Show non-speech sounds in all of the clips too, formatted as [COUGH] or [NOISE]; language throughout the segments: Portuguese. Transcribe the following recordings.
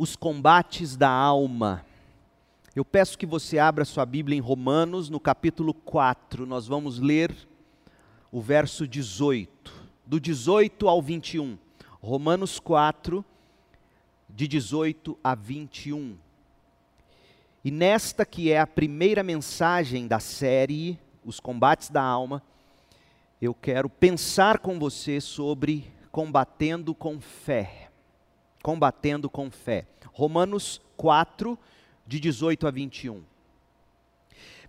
os combates da alma. Eu peço que você abra sua Bíblia em Romanos, no capítulo 4. Nós vamos ler o verso 18, do 18 ao 21. Romanos 4, de 18 a 21. E nesta que é a primeira mensagem da série Os Combates da Alma, eu quero pensar com você sobre combatendo com fé. Combatendo com fé. Romanos 4, de 18 a 21.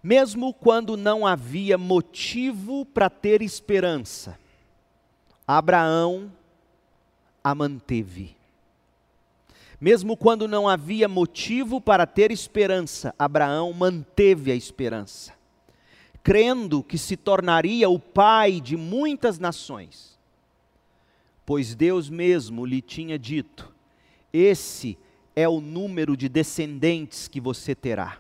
Mesmo quando não havia motivo para ter esperança, Abraão a manteve. Mesmo quando não havia motivo para ter esperança, Abraão manteve a esperança, crendo que se tornaria o pai de muitas nações. Pois Deus mesmo lhe tinha dito: Esse é o número de descendentes que você terá.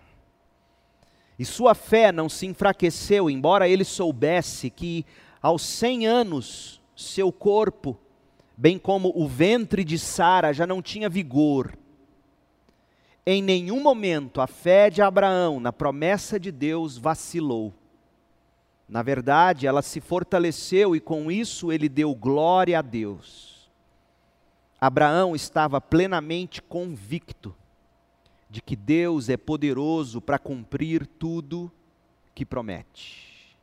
E sua fé não se enfraqueceu, embora ele soubesse que aos cem anos seu corpo bem como o ventre de Sara já não tinha vigor. Em nenhum momento a fé de Abraão na promessa de Deus vacilou. Na verdade, ela se fortaleceu e com isso ele deu glória a Deus. Abraão estava plenamente convicto de que Deus é poderoso para cumprir tudo que promete.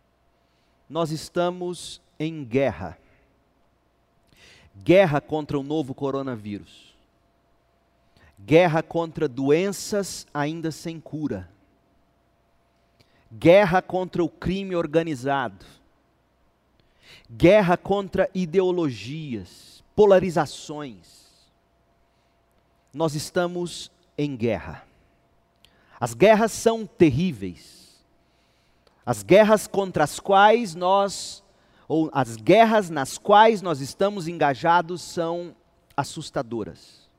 Nós estamos em guerra. Guerra contra o novo coronavírus, guerra contra doenças ainda sem cura, guerra contra o crime organizado, guerra contra ideologias, polarizações. Nós estamos em guerra. As guerras são terríveis. As guerras contra as quais nós ou as guerras nas quais nós estamos engajados são assustadoras.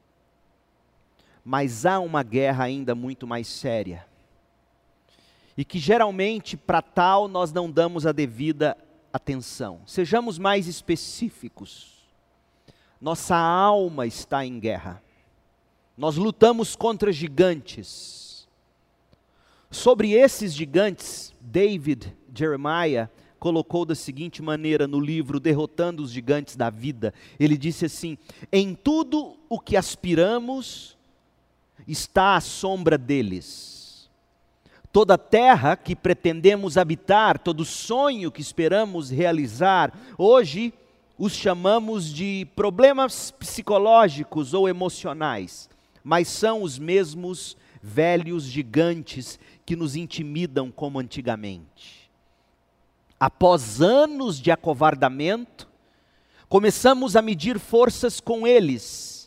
Mas há uma guerra ainda muito mais séria. E que geralmente para tal nós não damos a devida atenção. Sejamos mais específicos. Nossa alma está em guerra. Nós lutamos contra gigantes. Sobre esses gigantes, David Jeremiah colocou da seguinte maneira no livro Derrotando os Gigantes da Vida. Ele disse assim: Em tudo o que aspiramos está a sombra deles. Toda terra que pretendemos habitar, todo sonho que esperamos realizar, hoje os chamamos de problemas psicológicos ou emocionais, mas são os mesmos velhos gigantes que nos intimidam como antigamente após anos de acovardamento, começamos a medir forças com eles.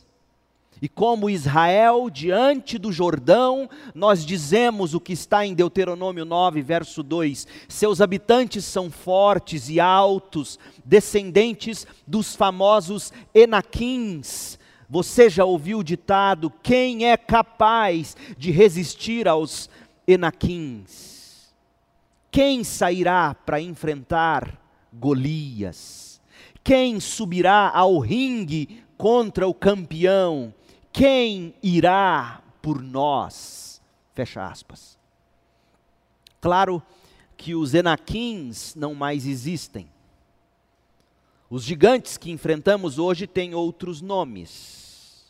E como Israel diante do Jordão, nós dizemos o que está em Deuteronômio 9, verso 2: seus habitantes são fortes e altos, descendentes dos famosos Enaquins. Você já ouviu o ditado: quem é capaz de resistir aos Enaquins? Quem sairá para enfrentar Golias? Quem subirá ao ringue contra o campeão? Quem irá por nós? Fecha aspas. Claro que os enaquins não mais existem. Os gigantes que enfrentamos hoje têm outros nomes.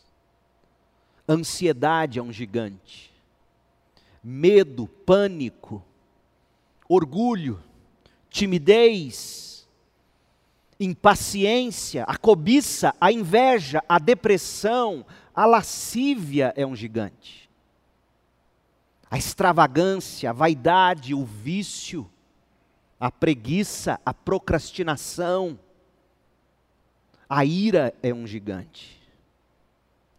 Ansiedade é um gigante. Medo, pânico, orgulho, timidez, impaciência, a cobiça, a inveja, a depressão, a lascívia é um gigante. A extravagância, a vaidade, o vício, a preguiça, a procrastinação, a ira é um gigante.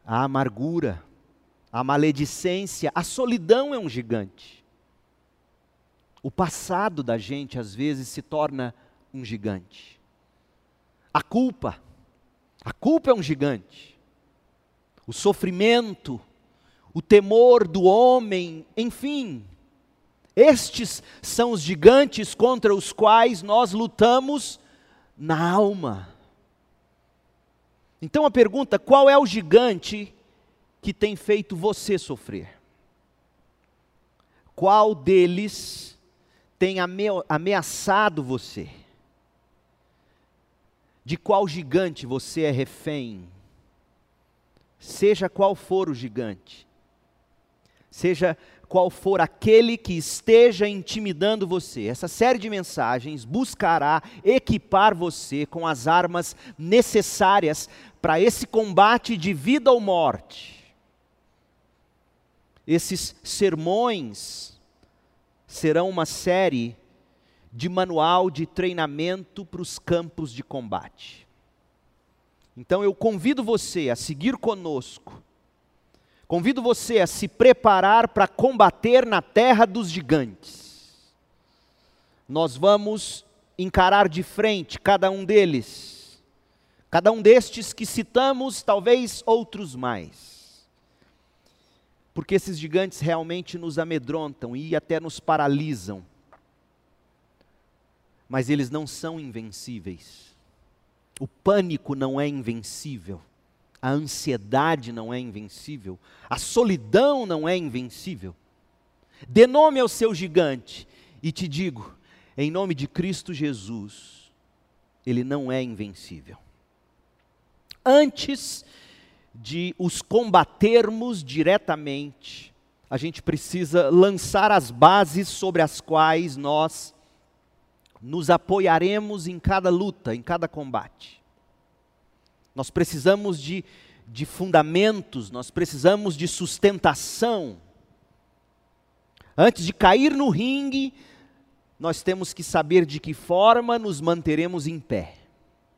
A amargura, a maledicência, a solidão é um gigante. O passado da gente às vezes se torna um gigante. A culpa, a culpa é um gigante. O sofrimento, o temor do homem, enfim, estes são os gigantes contra os quais nós lutamos na alma. Então a pergunta: qual é o gigante que tem feito você sofrer? Qual deles tem ameaçado você? De qual gigante você é refém? Seja qual for o gigante, seja qual for aquele que esteja intimidando você, essa série de mensagens buscará equipar você com as armas necessárias para esse combate de vida ou morte. Esses sermões serão uma série de manual de treinamento para os campos de combate. Então eu convido você a seguir conosco, convido você a se preparar para combater na terra dos gigantes. Nós vamos encarar de frente cada um deles, cada um destes que citamos, talvez outros mais porque esses gigantes realmente nos amedrontam e até nos paralisam. Mas eles não são invencíveis. O pânico não é invencível. A ansiedade não é invencível. A solidão não é invencível. Dê nome ao seu gigante e te digo, em nome de Cristo Jesus, ele não é invencível. Antes de os combatermos diretamente, a gente precisa lançar as bases sobre as quais nós nos apoiaremos em cada luta, em cada combate. Nós precisamos de, de fundamentos, nós precisamos de sustentação. Antes de cair no ringue, nós temos que saber de que forma nos manteremos em pé.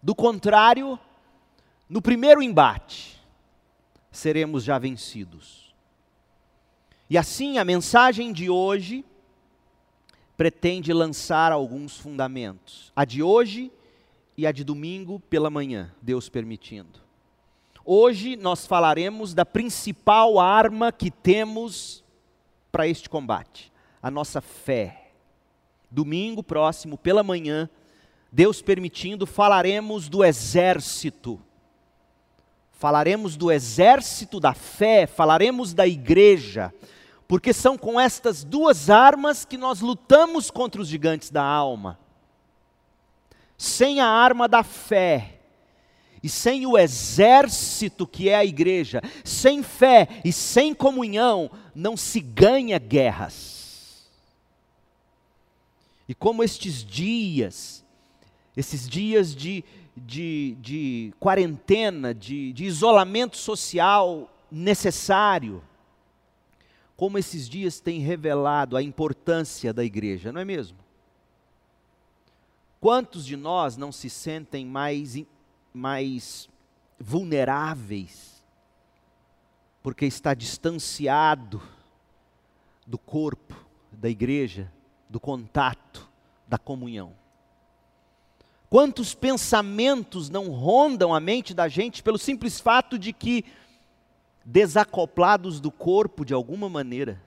Do contrário, no primeiro embate, seremos já vencidos. E assim a mensagem de hoje pretende lançar alguns fundamentos. A de hoje e a de domingo pela manhã, Deus permitindo. Hoje nós falaremos da principal arma que temos para este combate, a nossa fé. Domingo próximo, pela manhã, Deus permitindo, falaremos do exército falaremos do exército da fé, falaremos da igreja, porque são com estas duas armas que nós lutamos contra os gigantes da alma. Sem a arma da fé, e sem o exército que é a igreja, sem fé e sem comunhão, não se ganha guerras. E como estes dias, esses dias de, de, de quarentena, de, de isolamento social necessário, como esses dias têm revelado a importância da igreja, não é mesmo? Quantos de nós não se sentem mais, mais vulneráveis, porque está distanciado do corpo, da igreja, do contato, da comunhão? Quantos pensamentos não rondam a mente da gente pelo simples fato de que, desacoplados do corpo de alguma maneira,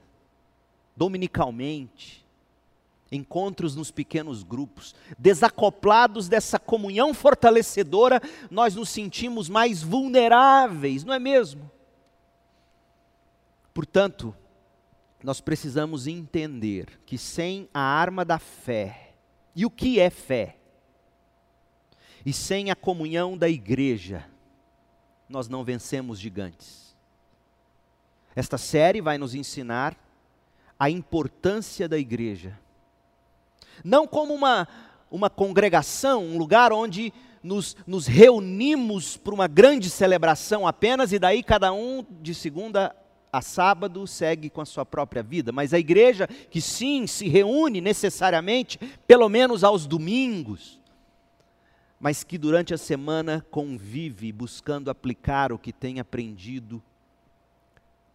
dominicalmente, encontros nos pequenos grupos, desacoplados dessa comunhão fortalecedora, nós nos sentimos mais vulneráveis, não é mesmo? Portanto, nós precisamos entender que sem a arma da fé, e o que é fé? E sem a comunhão da igreja, nós não vencemos gigantes. Esta série vai nos ensinar a importância da igreja. Não como uma, uma congregação, um lugar onde nos, nos reunimos para uma grande celebração apenas e daí cada um de segunda a sábado segue com a sua própria vida, mas a igreja que sim se reúne necessariamente, pelo menos aos domingos, mas que durante a semana convive buscando aplicar o que tem aprendido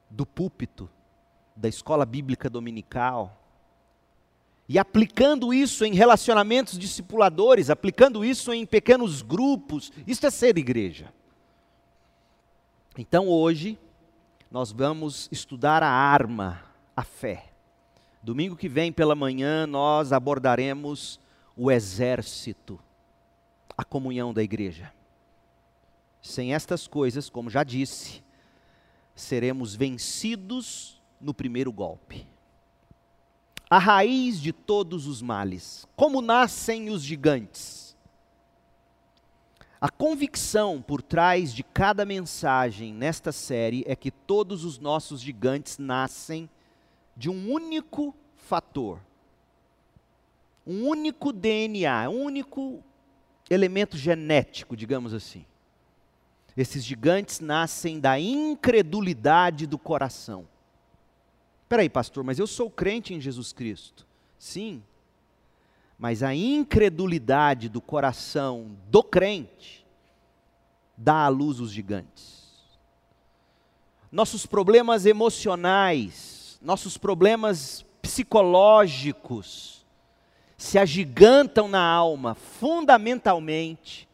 do púlpito, da escola bíblica dominical, e aplicando isso em relacionamentos discipuladores, aplicando isso em pequenos grupos, isso é ser igreja. Então hoje, nós vamos estudar a arma, a fé. Domingo que vem pela manhã, nós abordaremos o exército a comunhão da igreja. Sem estas coisas, como já disse, seremos vencidos no primeiro golpe. A raiz de todos os males. Como nascem os gigantes? A convicção por trás de cada mensagem nesta série é que todos os nossos gigantes nascem de um único fator, um único DNA, um único elemento genético, digamos assim. Esses gigantes nascem da incredulidade do coração. Espera aí, pastor, mas eu sou crente em Jesus Cristo. Sim, mas a incredulidade do coração do crente dá à luz os gigantes. Nossos problemas emocionais, nossos problemas psicológicos se agigantam na alma, fundamentalmente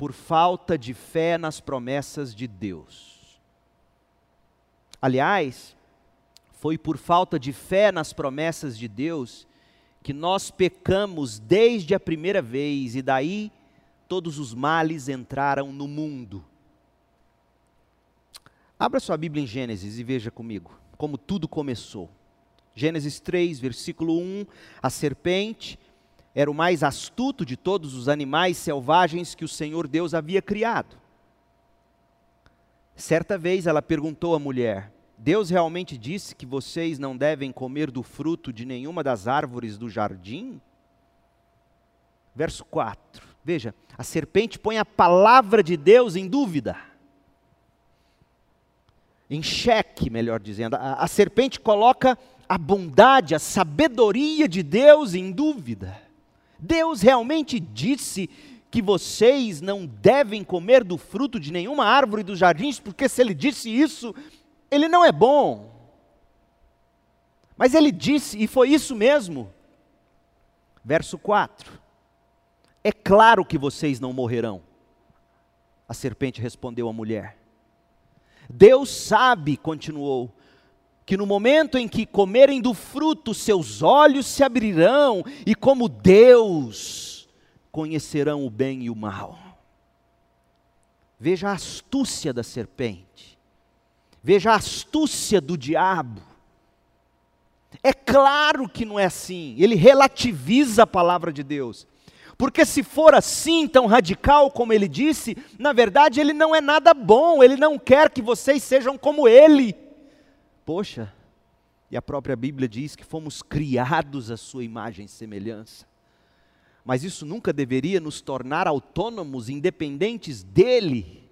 por falta de fé nas promessas de Deus. Aliás, foi por falta de fé nas promessas de Deus que nós pecamos desde a primeira vez e daí todos os males entraram no mundo. Abra sua Bíblia em Gênesis e veja comigo como tudo começou. Gênesis 3, versículo 1: A serpente era o mais astuto de todos os animais selvagens que o Senhor Deus havia criado. Certa vez ela perguntou à mulher: Deus realmente disse que vocês não devem comer do fruto de nenhuma das árvores do jardim? Verso 4. Veja, a serpente põe a palavra de Deus em dúvida. Em xeque, melhor dizendo. A, a serpente coloca a bondade, a sabedoria de Deus em dúvida. Deus realmente disse que vocês não devem comer do fruto de nenhuma árvore dos jardins, porque se ele disse isso, ele não é bom. Mas ele disse, e foi isso mesmo. Verso 4: É claro que vocês não morrerão. A serpente respondeu à mulher. Deus sabe, continuou, que no momento em que comerem do fruto, seus olhos se abrirão e, como Deus, conhecerão o bem e o mal. Veja a astúcia da serpente, veja a astúcia do diabo. É claro que não é assim, ele relativiza a palavra de Deus. Porque se for assim, tão radical como ele disse, na verdade ele não é nada bom, ele não quer que vocês sejam como ele. Poxa, e a própria Bíblia diz que fomos criados à sua imagem e semelhança. Mas isso nunca deveria nos tornar autônomos, independentes dele.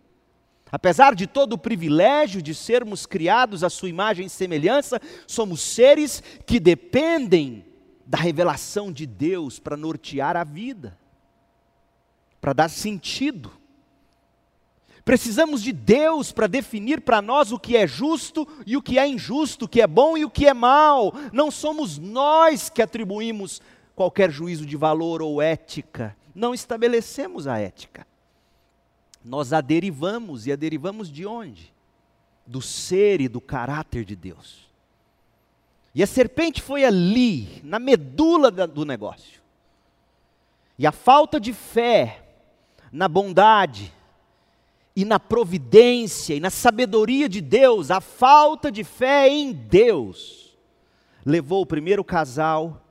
Apesar de todo o privilégio de sermos criados à sua imagem e semelhança, somos seres que dependem da revelação de Deus para nortear a vida, para dar sentido. Precisamos de Deus para definir para nós o que é justo e o que é injusto, o que é bom e o que é mal. Não somos nós que atribuímos qualquer juízo de valor ou ética. Não estabelecemos a ética. Nós a derivamos e a derivamos de onde? Do ser e do caráter de Deus. E a serpente foi ali, na medula do negócio. E a falta de fé na bondade, e na providência e na sabedoria de Deus, a falta de fé em Deus, levou o primeiro casal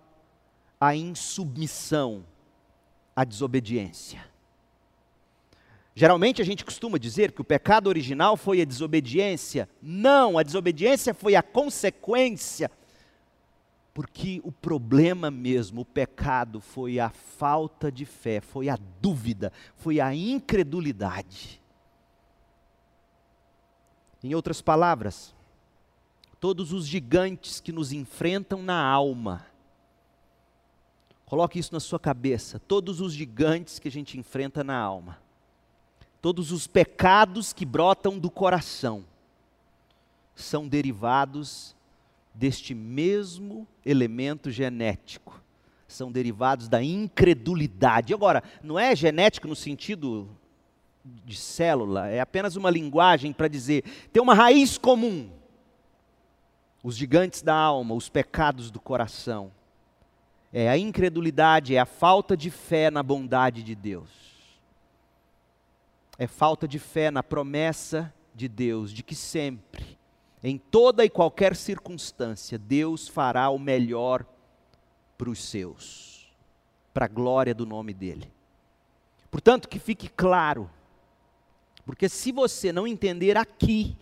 à insubmissão, à desobediência. Geralmente a gente costuma dizer que o pecado original foi a desobediência. Não, a desobediência foi a consequência. Porque o problema mesmo, o pecado, foi a falta de fé, foi a dúvida, foi a incredulidade. Em outras palavras, todos os gigantes que nos enfrentam na alma, coloque isso na sua cabeça, todos os gigantes que a gente enfrenta na alma, todos os pecados que brotam do coração, são derivados deste mesmo elemento genético, são derivados da incredulidade. Agora, não é genético no sentido de célula, é apenas uma linguagem para dizer, tem uma raiz comum. Os gigantes da alma, os pecados do coração. É a incredulidade, é a falta de fé na bondade de Deus. É falta de fé na promessa de Deus de que sempre, em toda e qualquer circunstância, Deus fará o melhor para os seus, para a glória do nome dEle. Portanto, que fique claro, porque se você não entender aqui,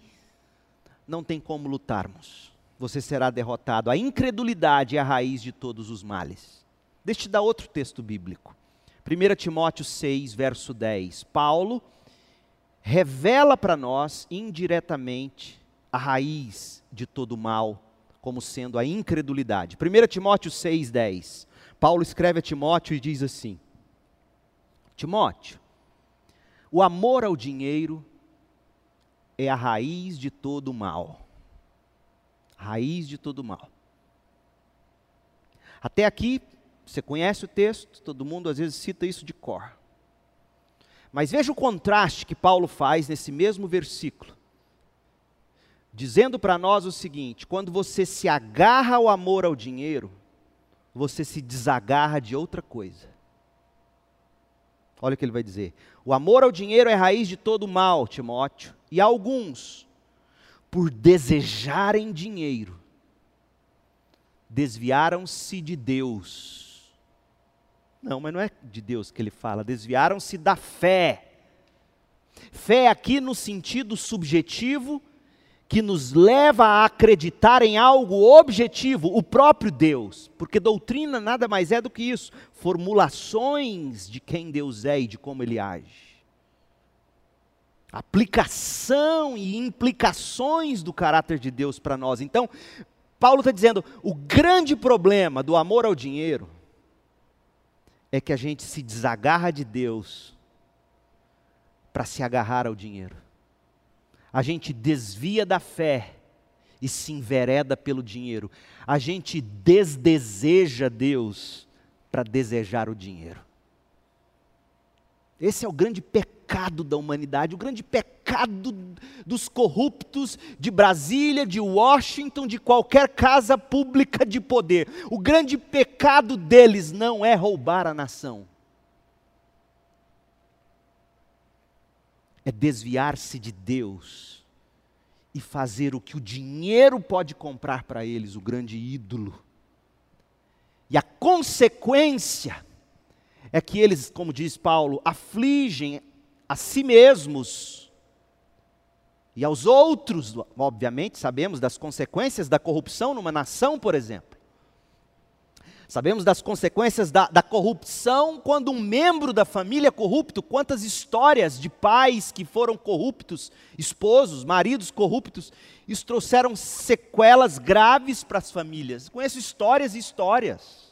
não tem como lutarmos. Você será derrotado. A incredulidade é a raiz de todos os males. Deixa eu te dar outro texto bíblico. 1 Timóteo 6, verso 10. Paulo revela para nós indiretamente a raiz de todo mal, como sendo a incredulidade. 1 Timóteo 6, 10. Paulo escreve a Timóteo e diz assim: Timóteo, o amor ao dinheiro é a raiz de todo mal. Raiz de todo mal. Até aqui, você conhece o texto, todo mundo às vezes cita isso de cor. Mas veja o contraste que Paulo faz nesse mesmo versículo, dizendo para nós o seguinte: quando você se agarra ao amor ao dinheiro, você se desagarra de outra coisa. Olha o que ele vai dizer: o amor ao dinheiro é raiz de todo mal, Timóteo, e alguns, por desejarem dinheiro, desviaram-se de Deus. Não, mas não é de Deus que ele fala, desviaram-se da fé. Fé aqui no sentido subjetivo, que nos leva a acreditar em algo objetivo, o próprio Deus, porque doutrina nada mais é do que isso, formulações de quem Deus é e de como ele age. Aplicação e implicações do caráter de Deus para nós. Então, Paulo está dizendo: o grande problema do amor ao dinheiro é que a gente se desagarra de Deus para se agarrar ao dinheiro a gente desvia da fé e se envereda pelo dinheiro. A gente desdeseja Deus para desejar o dinheiro. Esse é o grande pecado da humanidade, o grande pecado dos corruptos de Brasília, de Washington, de qualquer casa pública de poder. O grande pecado deles não é roubar a nação. é desviar-se de Deus e fazer o que o dinheiro pode comprar para eles, o grande ídolo. E a consequência é que eles, como diz Paulo, afligem a si mesmos e aos outros, obviamente, sabemos das consequências da corrupção numa nação, por exemplo. Sabemos das consequências da, da, corrupção quando um membro da família é corrupto. Quantas histórias de pais que foram corruptos, esposos, maridos corruptos, isso trouxeram sequelas graves para as famílias. Conheço histórias e histórias.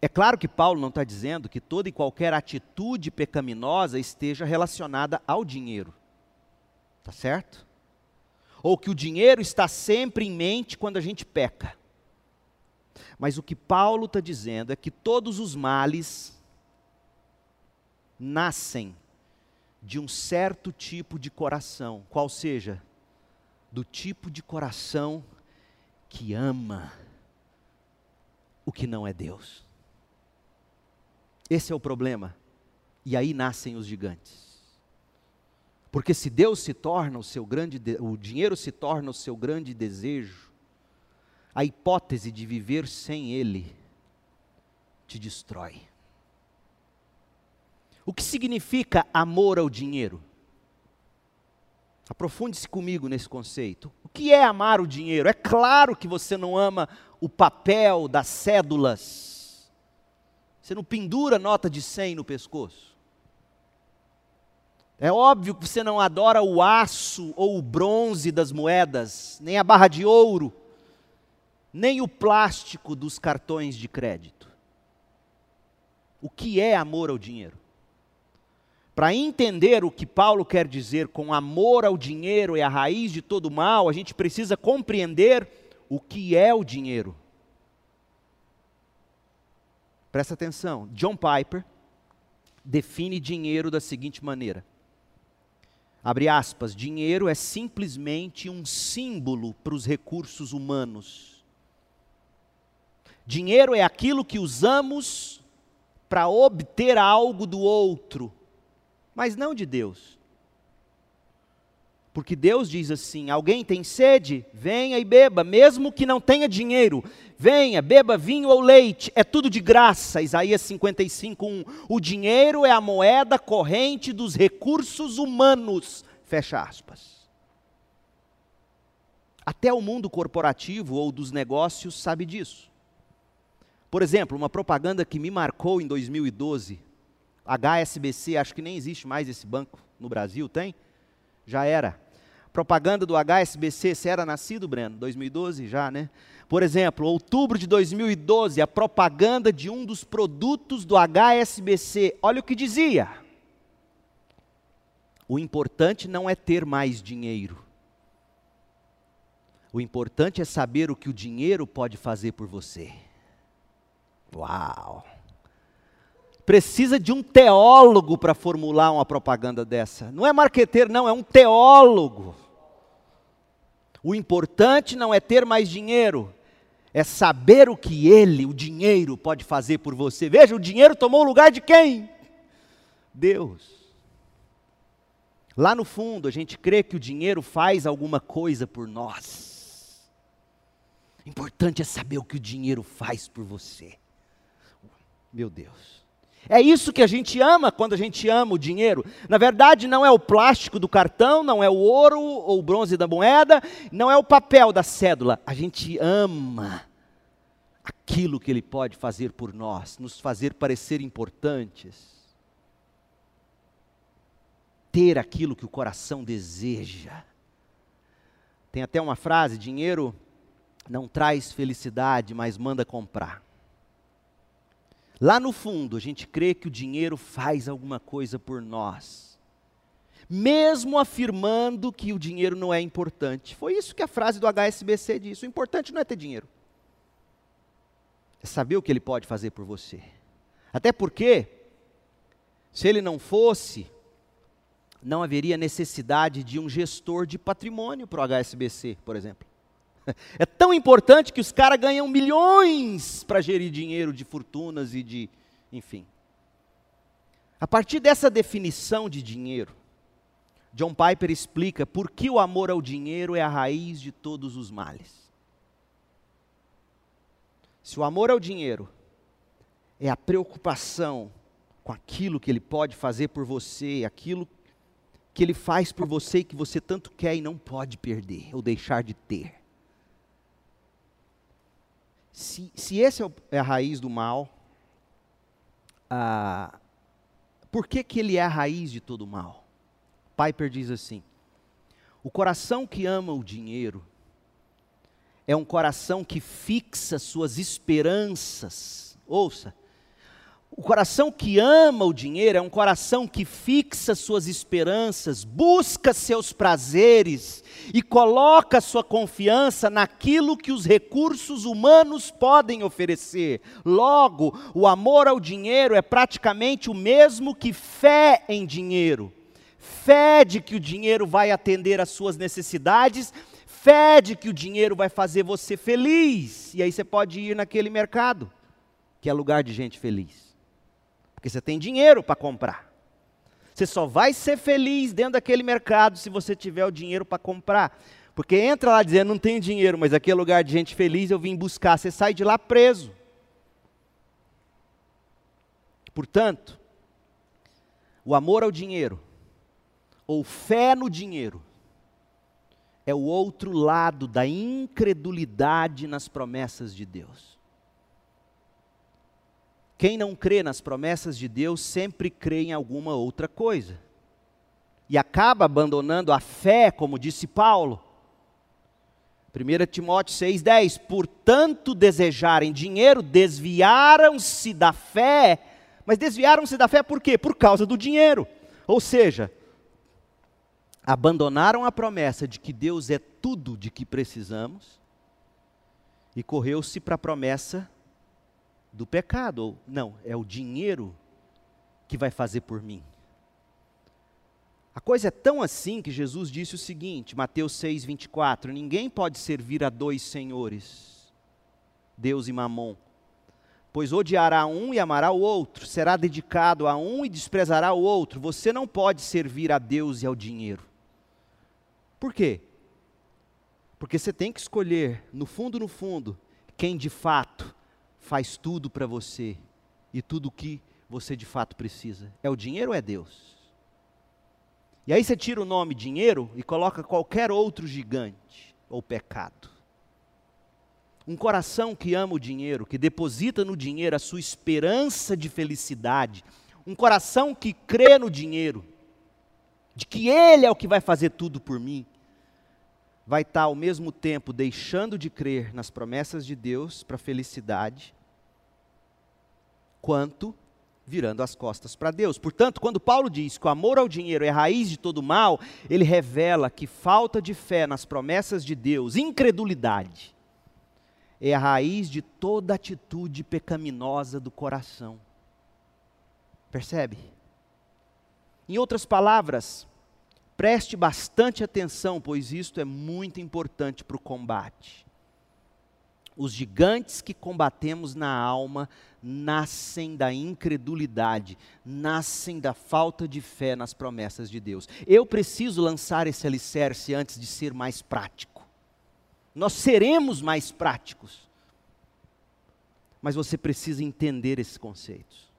É claro que Paulo não está dizendo que toda e qualquer atitude pecaminosa esteja relacionada ao dinheiro. Tá certo? Ou que o dinheiro está sempre em mente quando a gente peca. Mas o que Paulo está dizendo é que todos os males nascem de um certo tipo de coração, qual seja, do tipo de coração que ama o que não é Deus. Esse é o problema. E aí nascem os gigantes. Porque se Deus se torna o seu grande, o dinheiro se torna o seu grande desejo, a hipótese de viver sem ele te destrói. O que significa amor ao dinheiro? Aprofunde-se comigo nesse conceito. O que é amar o dinheiro? É claro que você não ama o papel das cédulas. Você não pendura nota de 100 no pescoço. É óbvio que você não adora o aço ou o bronze das moedas, nem a barra de ouro, nem o plástico dos cartões de crédito. O que é amor ao dinheiro? Para entender o que Paulo quer dizer com amor ao dinheiro é a raiz de todo mal, a gente precisa compreender o que é o dinheiro. Presta atenção, John Piper define dinheiro da seguinte maneira: Abre aspas, dinheiro é simplesmente um símbolo para os recursos humanos. Dinheiro é aquilo que usamos para obter algo do outro, mas não de Deus. Porque Deus diz assim: alguém tem sede? Venha e beba, mesmo que não tenha dinheiro. Venha, beba vinho ou leite, é tudo de graça. Isaías 55, 1. O dinheiro é a moeda corrente dos recursos humanos. Fecha aspas. Até o mundo corporativo ou dos negócios sabe disso. Por exemplo, uma propaganda que me marcou em 2012, HSBC, acho que nem existe mais esse banco no Brasil, tem? Já era. Propaganda do HSBC, você era nascido, Breno? 2012 já, né? Por exemplo, outubro de 2012, a propaganda de um dos produtos do HSBC. Olha o que dizia. O importante não é ter mais dinheiro. O importante é saber o que o dinheiro pode fazer por você. Uau! Precisa de um teólogo para formular uma propaganda dessa. Não é marqueteiro, não, é um teólogo. O importante não é ter mais dinheiro, é saber o que ele, o dinheiro, pode fazer por você. Veja, o dinheiro tomou o lugar de quem? Deus. Lá no fundo, a gente crê que o dinheiro faz alguma coisa por nós. O importante é saber o que o dinheiro faz por você. Meu Deus. É isso que a gente ama quando a gente ama o dinheiro. Na verdade, não é o plástico do cartão, não é o ouro ou o bronze da moeda, não é o papel da cédula. A gente ama aquilo que ele pode fazer por nós, nos fazer parecer importantes. Ter aquilo que o coração deseja. Tem até uma frase: dinheiro não traz felicidade, mas manda comprar. Lá no fundo, a gente crê que o dinheiro faz alguma coisa por nós, mesmo afirmando que o dinheiro não é importante. Foi isso que a frase do HSBC disse: o importante não é ter dinheiro, é saber o que ele pode fazer por você. Até porque, se ele não fosse, não haveria necessidade de um gestor de patrimônio para o HSBC, por exemplo. [LAUGHS] É tão importante que os caras ganham milhões para gerir dinheiro de fortunas e de. Enfim. A partir dessa definição de dinheiro, John Piper explica por que o amor ao dinheiro é a raiz de todos os males. Se o amor ao dinheiro é a preocupação com aquilo que ele pode fazer por você, aquilo que ele faz por você e que você tanto quer e não pode perder ou deixar de ter. Se, se esse é, é a raiz do mal, ah, por que, que ele é a raiz de todo mal? Piper diz assim: o coração que ama o dinheiro é um coração que fixa suas esperanças. Ouça, o coração que ama o dinheiro é um coração que fixa suas esperanças, busca seus prazeres e coloca sua confiança naquilo que os recursos humanos podem oferecer. Logo, o amor ao dinheiro é praticamente o mesmo que fé em dinheiro. Fé de que o dinheiro vai atender às suas necessidades, fé de que o dinheiro vai fazer você feliz. E aí você pode ir naquele mercado, que é lugar de gente feliz. Porque você tem dinheiro para comprar. Você só vai ser feliz dentro daquele mercado se você tiver o dinheiro para comprar. Porque entra lá dizendo, não tenho dinheiro, mas aqui é lugar de gente feliz, eu vim buscar. Você sai de lá preso. Portanto, o amor ao dinheiro, ou fé no dinheiro, é o outro lado da incredulidade nas promessas de Deus. Quem não crê nas promessas de Deus sempre crê em alguma outra coisa. E acaba abandonando a fé, como disse Paulo. 1 Timóteo 6,10: Por tanto desejarem dinheiro, desviaram-se da fé. Mas desviaram-se da fé por quê? Por causa do dinheiro. Ou seja, abandonaram a promessa de que Deus é tudo de que precisamos e correu-se para a promessa do pecado. Não, é o dinheiro que vai fazer por mim. A coisa é tão assim que Jesus disse o seguinte, Mateus 6, 24: Ninguém pode servir a dois senhores, Deus e Mamon. pois odiará um e amará o outro, será dedicado a um e desprezará o outro. Você não pode servir a Deus e ao dinheiro. Por quê? Porque você tem que escolher, no fundo, no fundo, quem de fato faz tudo para você e tudo o que você de fato precisa. É o dinheiro ou é Deus? E aí você tira o nome dinheiro e coloca qualquer outro gigante ou pecado. Um coração que ama o dinheiro, que deposita no dinheiro a sua esperança de felicidade, um coração que crê no dinheiro, de que Ele é o que vai fazer tudo por mim, vai estar ao mesmo tempo deixando de crer nas promessas de Deus para a felicidade, quanto virando as costas para Deus. Portanto, quando Paulo diz que o amor ao dinheiro é a raiz de todo mal, ele revela que falta de fé nas promessas de Deus, incredulidade, é a raiz de toda atitude pecaminosa do coração. Percebe? Em outras palavras, preste bastante atenção, pois isto é muito importante para o combate. Os gigantes que combatemos na alma nascem da incredulidade, nascem da falta de fé nas promessas de Deus. Eu preciso lançar esse alicerce antes de ser mais prático nós seremos mais práticos. Mas você precisa entender esses conceitos.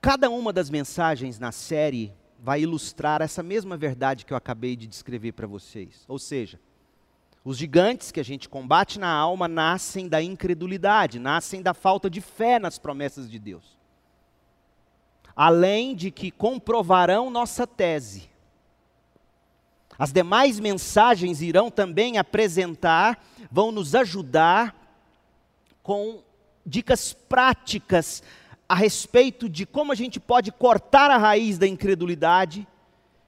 Cada uma das mensagens na série vai ilustrar essa mesma verdade que eu acabei de descrever para vocês. Ou seja, os gigantes que a gente combate na alma nascem da incredulidade, nascem da falta de fé nas promessas de Deus. Além de que comprovarão nossa tese as demais mensagens irão também apresentar, vão nos ajudar com dicas práticas a respeito de como a gente pode cortar a raiz da incredulidade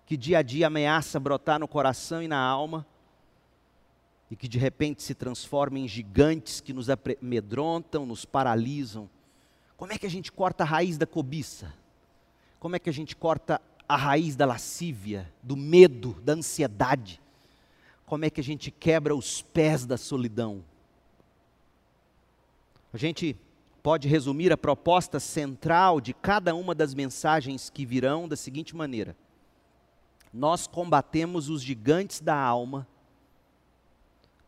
que dia a dia ameaça brotar no coração e na alma e que de repente se transforma em gigantes que nos amedrontam, nos paralisam. Como é que a gente corta a raiz da cobiça? Como é que a gente corta a raiz da lascívia, do medo, da ansiedade? Como é que a gente quebra os pés da solidão? A gente pode resumir a proposta central de cada uma das mensagens que virão da seguinte maneira: Nós combatemos os gigantes da alma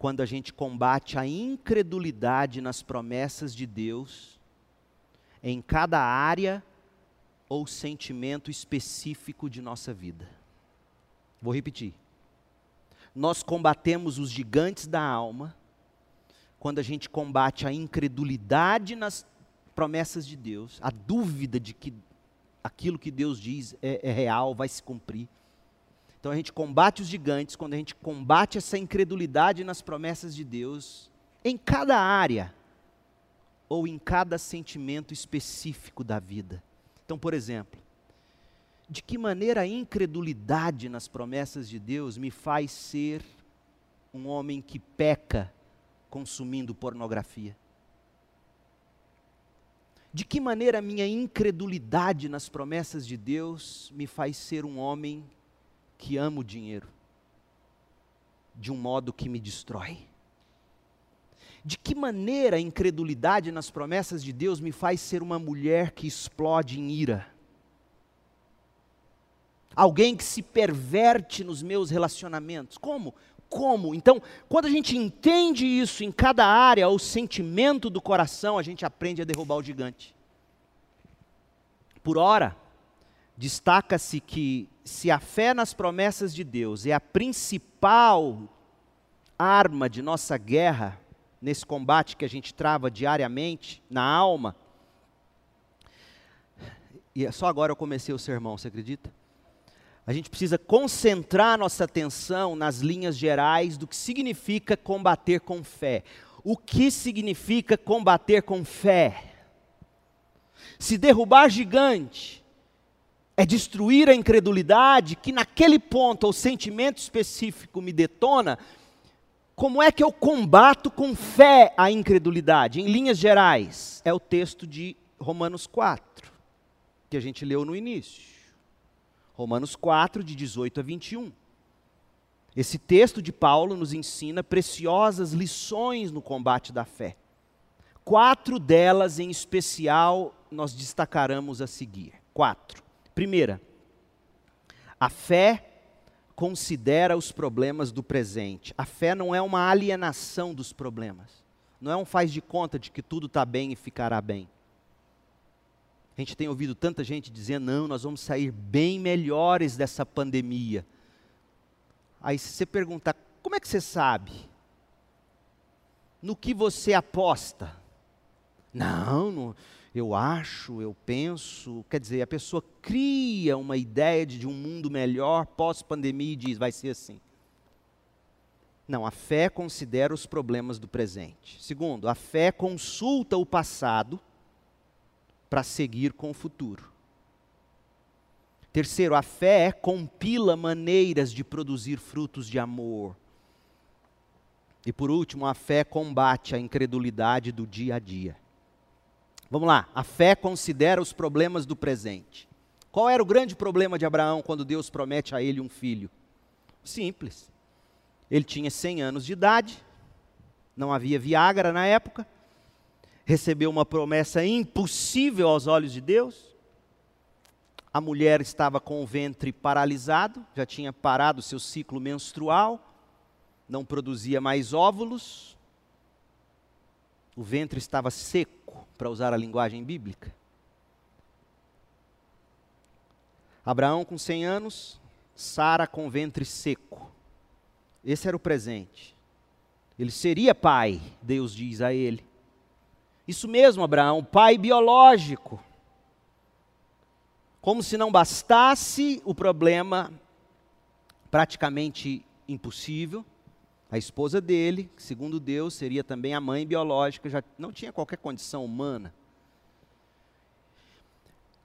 quando a gente combate a incredulidade nas promessas de Deus em cada área ou sentimento específico de nossa vida. Vou repetir. Nós combatemos os gigantes da alma quando a gente combate a incredulidade nas promessas de Deus, a dúvida de que aquilo que Deus diz é, é real, vai se cumprir. Então a gente combate os gigantes quando a gente combate essa incredulidade nas promessas de Deus em cada área ou em cada sentimento específico da vida. Então, por exemplo, de que maneira a incredulidade nas promessas de Deus me faz ser um homem que peca consumindo pornografia? De que maneira a minha incredulidade nas promessas de Deus me faz ser um homem que ama o dinheiro de um modo que me destrói? De que maneira a incredulidade nas promessas de Deus me faz ser uma mulher que explode em ira? Alguém que se perverte nos meus relacionamentos. Como? Como? Então, quando a gente entende isso em cada área, o sentimento do coração, a gente aprende a derrubar o gigante. Por ora, destaca-se que se a fé nas promessas de Deus é a principal arma de nossa guerra, nesse combate que a gente trava diariamente na alma. E é só agora eu comecei o sermão, você acredita? A gente precisa concentrar nossa atenção nas linhas gerais do que significa combater com fé. O que significa combater com fé? Se derrubar gigante é destruir a incredulidade, que naquele ponto o sentimento específico me detona, como é que eu combato com fé a incredulidade? Em linhas gerais, é o texto de Romanos 4, que a gente leu no início. Romanos 4, de 18 a 21. Esse texto de Paulo nos ensina preciosas lições no combate da fé. quatro delas em especial nós destacaremos a seguir. Quatro. Primeira, a fé considera os problemas do presente. A fé não é uma alienação dos problemas. Não é um faz de conta de que tudo está bem e ficará bem. A gente tem ouvido tanta gente dizendo: não, nós vamos sair bem melhores dessa pandemia. Aí, se você perguntar, como é que você sabe? No que você aposta? Não, não eu acho, eu penso. Quer dizer, a pessoa cria uma ideia de um mundo melhor pós-pandemia e diz: vai ser assim. Não, a fé considera os problemas do presente. Segundo, a fé consulta o passado para seguir com o futuro. Terceiro, a fé compila maneiras de produzir frutos de amor. E por último, a fé combate a incredulidade do dia a dia. Vamos lá, a fé considera os problemas do presente. Qual era o grande problema de Abraão quando Deus promete a ele um filho? Simples. Ele tinha 100 anos de idade, não havia Viagra na época, recebeu uma promessa impossível aos olhos de Deus. A mulher estava com o ventre paralisado, já tinha parado seu ciclo menstrual, não produzia mais óvulos, o ventre estava seco, para usar a linguagem bíblica. Abraão com 100 anos, Sara com ventre seco. Esse era o presente. Ele seria pai, Deus diz a ele. Isso mesmo, Abraão, pai biológico. Como se não bastasse o problema praticamente impossível, a esposa dele, segundo Deus, seria também a mãe biológica, já não tinha qualquer condição humana.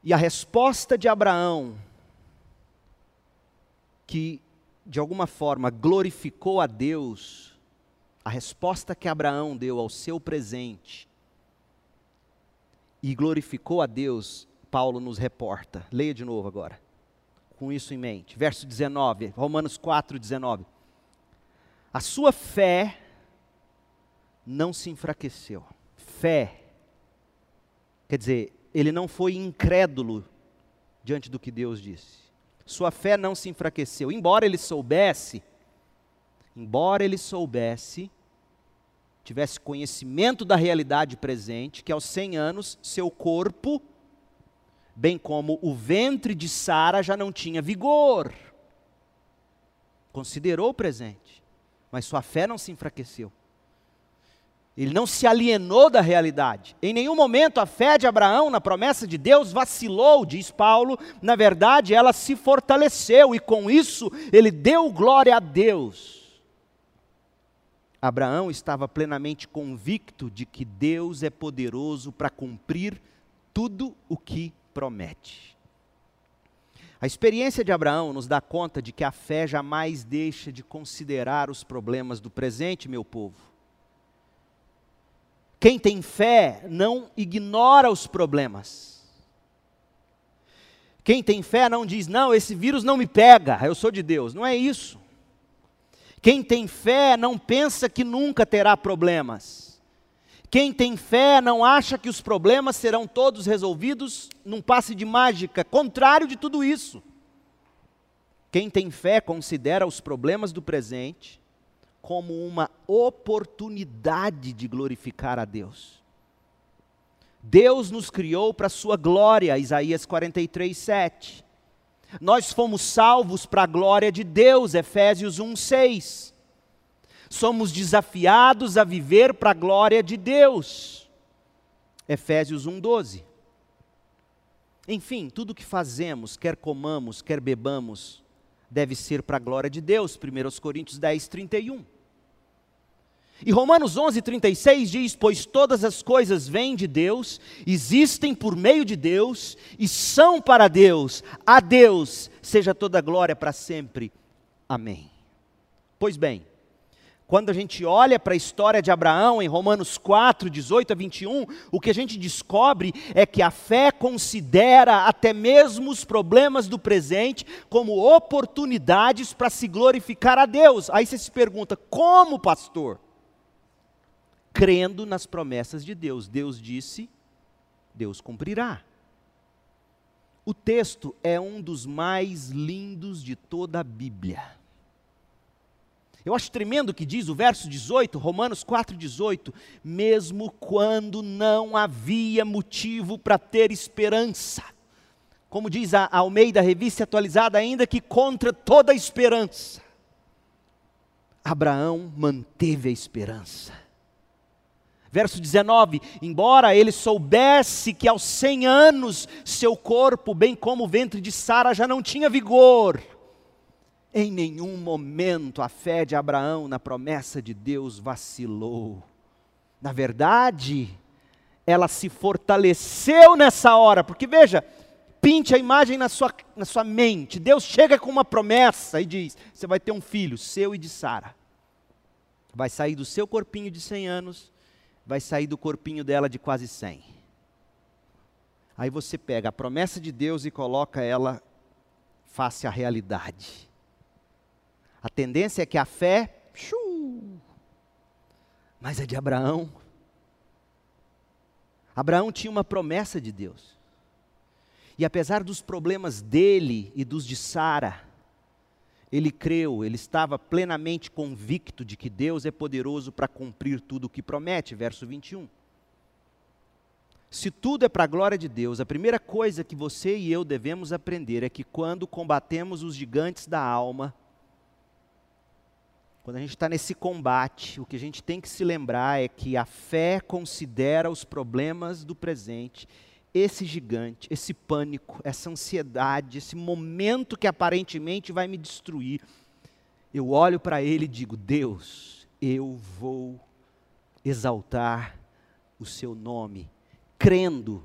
E a resposta de Abraão, que de alguma forma glorificou a Deus, a resposta que Abraão deu ao seu presente, e glorificou a Deus, Paulo nos reporta. Leia de novo agora, com isso em mente. Verso 19, Romanos 4, 19. A sua fé não se enfraqueceu. Fé. Quer dizer, ele não foi incrédulo diante do que Deus disse. Sua fé não se enfraqueceu. Embora ele soubesse, embora ele soubesse tivesse conhecimento da realidade presente, que aos 100 anos seu corpo, bem como o ventre de Sara, já não tinha vigor. Considerou o presente, mas sua fé não se enfraqueceu. Ele não se alienou da realidade. Em nenhum momento a fé de Abraão na promessa de Deus vacilou, diz Paulo. Na verdade, ela se fortaleceu e com isso ele deu glória a Deus. Abraão estava plenamente convicto de que Deus é poderoso para cumprir tudo o que promete. A experiência de Abraão nos dá conta de que a fé jamais deixa de considerar os problemas do presente, meu povo. Quem tem fé não ignora os problemas. Quem tem fé não diz, não, esse vírus não me pega, eu sou de Deus. Não é isso. Quem tem fé não pensa que nunca terá problemas. Quem tem fé não acha que os problemas serão todos resolvidos num passe de mágica, contrário de tudo isso. Quem tem fé considera os problemas do presente como uma oportunidade de glorificar a Deus. Deus nos criou para a sua glória, Isaías 43, 7. Nós fomos salvos para a glória de Deus, Efésios 1:6. Somos desafiados a viver para a glória de Deus. Efésios 1:12. Enfim, tudo que fazemos, quer comamos, quer bebamos, deve ser para a glória de Deus, 1 Coríntios 10, 31. E Romanos 11, 36 diz: Pois todas as coisas vêm de Deus, existem por meio de Deus e são para Deus. A Deus seja toda glória para sempre. Amém. Pois bem, quando a gente olha para a história de Abraão em Romanos 4, 18 a 21, o que a gente descobre é que a fé considera até mesmo os problemas do presente como oportunidades para se glorificar a Deus. Aí você se pergunta: como, pastor? crendo nas promessas de Deus. Deus disse, Deus cumprirá. O texto é um dos mais lindos de toda a Bíblia. Eu acho tremendo o que diz o verso 18, Romanos 4,18. Mesmo quando não havia motivo para ter esperança. Como diz a Almeida, revista atualizada, ainda que contra toda esperança. Abraão manteve a esperança. Verso 19: Embora ele soubesse que aos 100 anos seu corpo, bem como o ventre de Sara, já não tinha vigor, em nenhum momento a fé de Abraão na promessa de Deus vacilou. Na verdade, ela se fortaleceu nessa hora, porque veja, pinte a imagem na sua, na sua mente. Deus chega com uma promessa e diz: Você vai ter um filho, seu e de Sara. Vai sair do seu corpinho de 100 anos, vai sair do corpinho dela de quase 100. Aí você pega a promessa de Deus e coloca ela face à realidade. A tendência é que a fé, mas é de Abraão. Abraão tinha uma promessa de Deus. E apesar dos problemas dele e dos de Sara, ele creu, ele estava plenamente convicto de que Deus é poderoso para cumprir tudo o que promete, verso 21. Se tudo é para a glória de Deus, a primeira coisa que você e eu devemos aprender é que quando combatemos os gigantes da alma, quando a gente está nesse combate, o que a gente tem que se lembrar é que a fé considera os problemas do presente esse gigante, esse pânico, essa ansiedade, esse momento que aparentemente vai me destruir, eu olho para ele e digo: Deus, eu vou exaltar o seu nome, crendo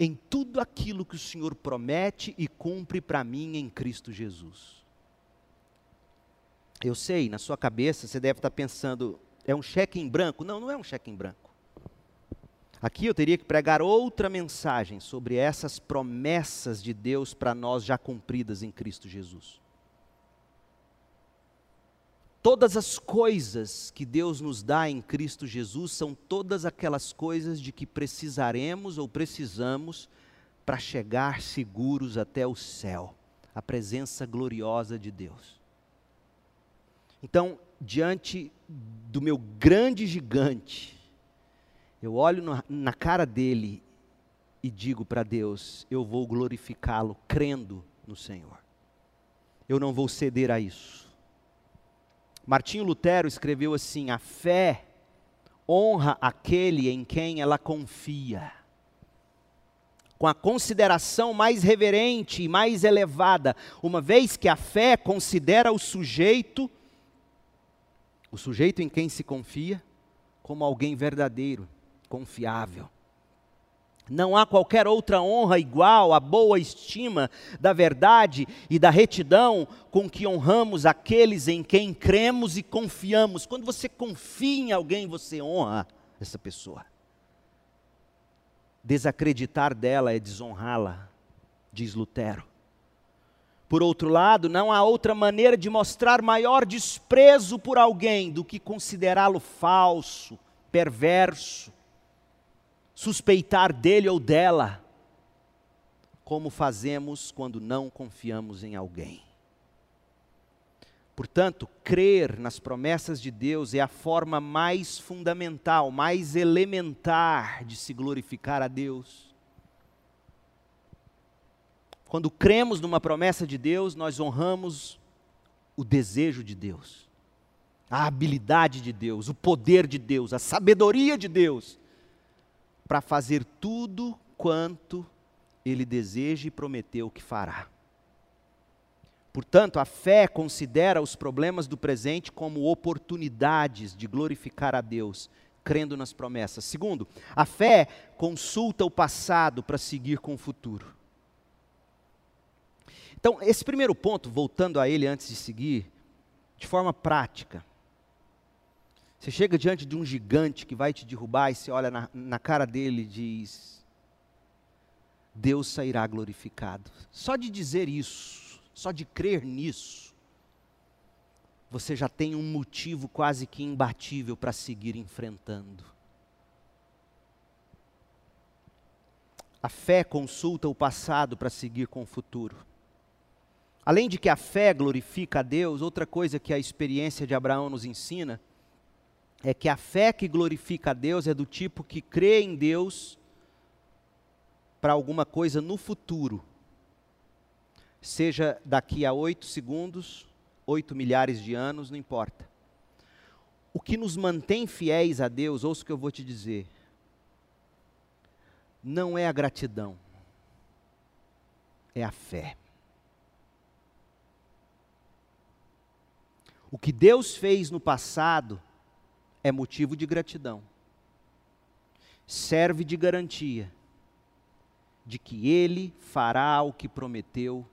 em tudo aquilo que o Senhor promete e cumpre para mim em Cristo Jesus. Eu sei, na sua cabeça você deve estar pensando, é um cheque em branco? Não, não é um cheque em branco. Aqui eu teria que pregar outra mensagem sobre essas promessas de Deus para nós já cumpridas em Cristo Jesus. Todas as coisas que Deus nos dá em Cristo Jesus são todas aquelas coisas de que precisaremos ou precisamos para chegar seguros até o céu, a presença gloriosa de Deus. Então, diante do meu grande gigante, eu olho na, na cara dele e digo para Deus: eu vou glorificá-lo crendo no Senhor. Eu não vou ceder a isso. Martinho Lutero escreveu assim: a fé honra aquele em quem ela confia. Com a consideração mais reverente e mais elevada, uma vez que a fé considera o sujeito, o sujeito em quem se confia, como alguém verdadeiro confiável. Não há qualquer outra honra igual à boa estima da verdade e da retidão com que honramos aqueles em quem cremos e confiamos. Quando você confia em alguém, você honra essa pessoa. Desacreditar dela é desonrá-la, diz Lutero. Por outro lado, não há outra maneira de mostrar maior desprezo por alguém do que considerá-lo falso, perverso, suspeitar dele ou dela, como fazemos quando não confiamos em alguém. Portanto, crer nas promessas de Deus é a forma mais fundamental, mais elementar de se glorificar a Deus. Quando cremos numa promessa de Deus, nós honramos o desejo de Deus, a habilidade de Deus, o poder de Deus, a sabedoria de Deus para fazer tudo quanto ele deseja e prometeu que fará. Portanto, a fé considera os problemas do presente como oportunidades de glorificar a Deus, crendo nas promessas. Segundo, a fé consulta o passado para seguir com o futuro. Então, esse primeiro ponto, voltando a ele antes de seguir, de forma prática, você chega diante de um gigante que vai te derrubar e você olha na, na cara dele e diz: Deus sairá glorificado. Só de dizer isso, só de crer nisso, você já tem um motivo quase que imbatível para seguir enfrentando. A fé consulta o passado para seguir com o futuro. Além de que a fé glorifica a Deus, outra coisa que a experiência de Abraão nos ensina é que a fé que glorifica a Deus é do tipo que crê em Deus para alguma coisa no futuro, seja daqui a oito segundos, oito milhares de anos, não importa. O que nos mantém fiéis a Deus, ouça o que eu vou te dizer, não é a gratidão, é a fé. O que Deus fez no passado é motivo de gratidão, serve de garantia de que Ele fará o que prometeu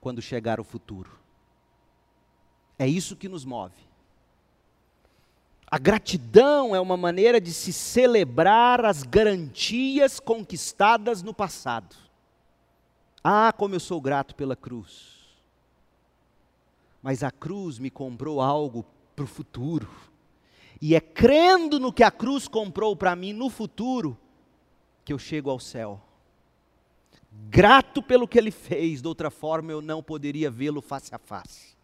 quando chegar o futuro. É isso que nos move. A gratidão é uma maneira de se celebrar as garantias conquistadas no passado. Ah, como eu sou grato pela cruz. Mas a cruz me comprou algo para o futuro. E é crendo no que a cruz comprou para mim no futuro que eu chego ao céu. Grato pelo que ele fez, de outra forma eu não poderia vê-lo face a face.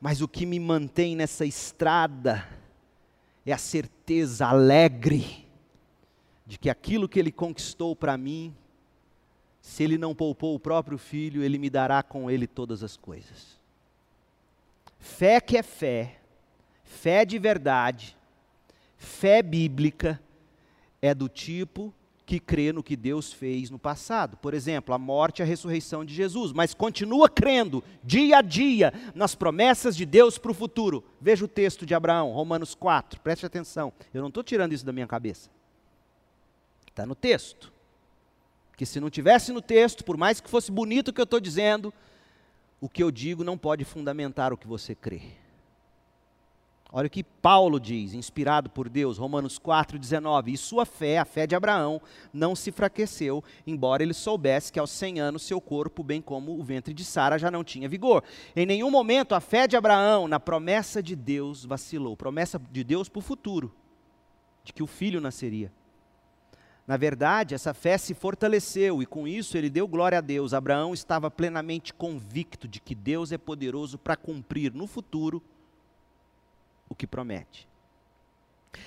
Mas o que me mantém nessa estrada é a certeza alegre de que aquilo que ele conquistou para mim, se ele não poupou o próprio filho, ele me dará com ele todas as coisas. Fé que é fé, fé de verdade, fé bíblica, é do tipo que crê no que Deus fez no passado. Por exemplo, a morte e a ressurreição de Jesus, mas continua crendo dia a dia nas promessas de Deus para o futuro. Veja o texto de Abraão, Romanos 4, preste atenção. Eu não estou tirando isso da minha cabeça. Está no texto. Que se não tivesse no texto, por mais que fosse bonito o que eu estou dizendo, o que eu digo não pode fundamentar o que você crê. Olha o que Paulo diz, inspirado por Deus, Romanos 4,19. E sua fé, a fé de Abraão, não se enfraqueceu, embora ele soubesse que aos 100 anos seu corpo, bem como o ventre de Sara, já não tinha vigor. Em nenhum momento a fé de Abraão na promessa de Deus vacilou promessa de Deus para o futuro, de que o filho nasceria. Na verdade, essa fé se fortaleceu e com isso ele deu glória a Deus. Abraão estava plenamente convicto de que Deus é poderoso para cumprir no futuro o que promete.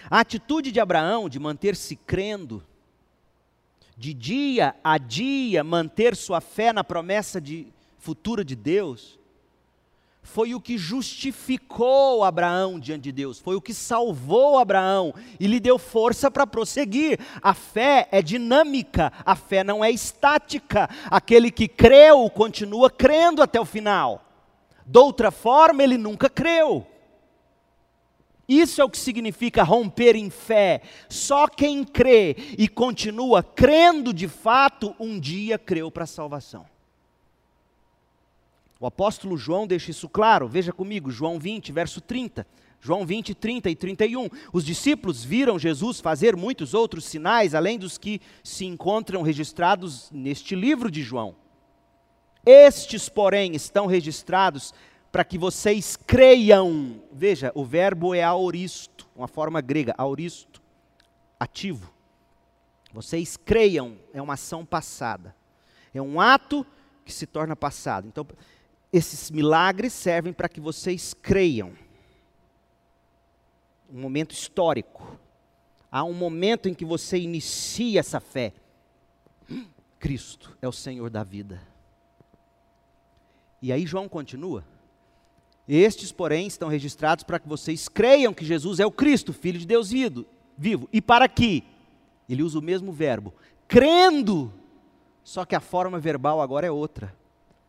A atitude de Abraão de manter-se crendo, de dia a dia manter sua fé na promessa de futura de Deus, foi o que justificou Abraão diante de Deus, foi o que salvou Abraão e lhe deu força para prosseguir. A fé é dinâmica, a fé não é estática. Aquele que creu continua crendo até o final. De outra forma, ele nunca creu. Isso é o que significa romper em fé. Só quem crê e continua crendo de fato, um dia creu para a salvação. O apóstolo João deixa isso claro, veja comigo, João 20, verso 30. João 20, 30 e 31. Os discípulos viram Jesus fazer muitos outros sinais, além dos que se encontram registrados neste livro de João. Estes, porém, estão registrados para que vocês creiam. Veja, o verbo é aoristo, uma forma grega, aoristo, ativo. Vocês creiam, é uma ação passada. É um ato que se torna passado. Então, esses milagres servem para que vocês creiam. Um momento histórico. Há um momento em que você inicia essa fé. Cristo é o Senhor da vida. E aí João continua. Estes, porém, estão registrados para que vocês creiam que Jesus é o Cristo, Filho de Deus vivo. E para que? Ele usa o mesmo verbo, crendo, só que a forma verbal agora é outra.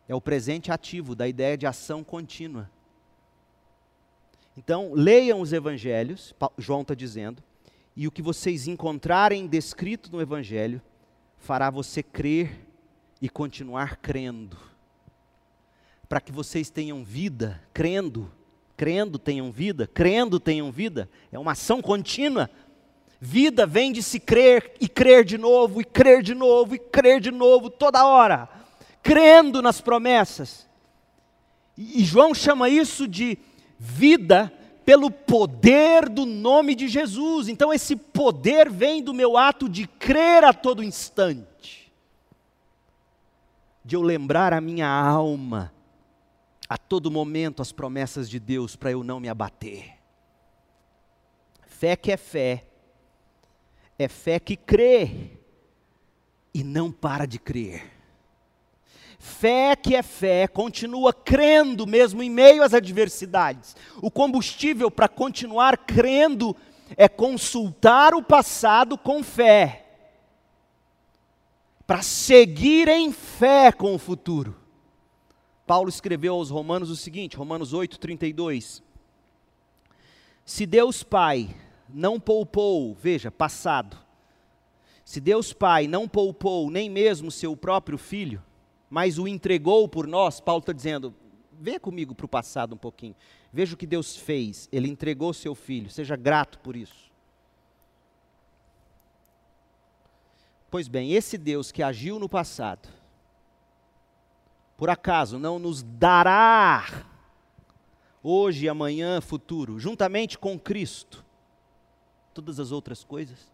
É o presente ativo da ideia de ação contínua. Então, leiam os evangelhos, João está dizendo, e o que vocês encontrarem descrito no evangelho fará você crer e continuar crendo para que vocês tenham vida, crendo, crendo tenham vida, crendo tenham vida. É uma ação contínua. Vida vem de se crer e crer de novo, e crer de novo, e crer de novo, toda hora, crendo nas promessas. E João chama isso de vida pelo poder do nome de Jesus. Então, esse poder vem do meu ato de crer a todo instante, de eu lembrar a minha alma a todo momento as promessas de Deus para eu não me abater. Fé que é fé, é fé que crê e não para de crer. Fé que é fé, continua crendo mesmo em meio às adversidades. O combustível para continuar crendo é consultar o passado com fé, para seguir em fé com o futuro. Paulo escreveu aos Romanos o seguinte, Romanos 8, 32. Se Deus Pai não poupou, veja, passado, se Deus Pai não poupou nem mesmo seu próprio filho, mas o entregou por nós, Paulo está dizendo: venha comigo para o passado um pouquinho. Veja o que Deus fez. Ele entregou seu filho. Seja grato por isso. Pois bem, esse Deus que agiu no passado, por acaso não nos dará hoje, amanhã, futuro, juntamente com Cristo, todas as outras coisas?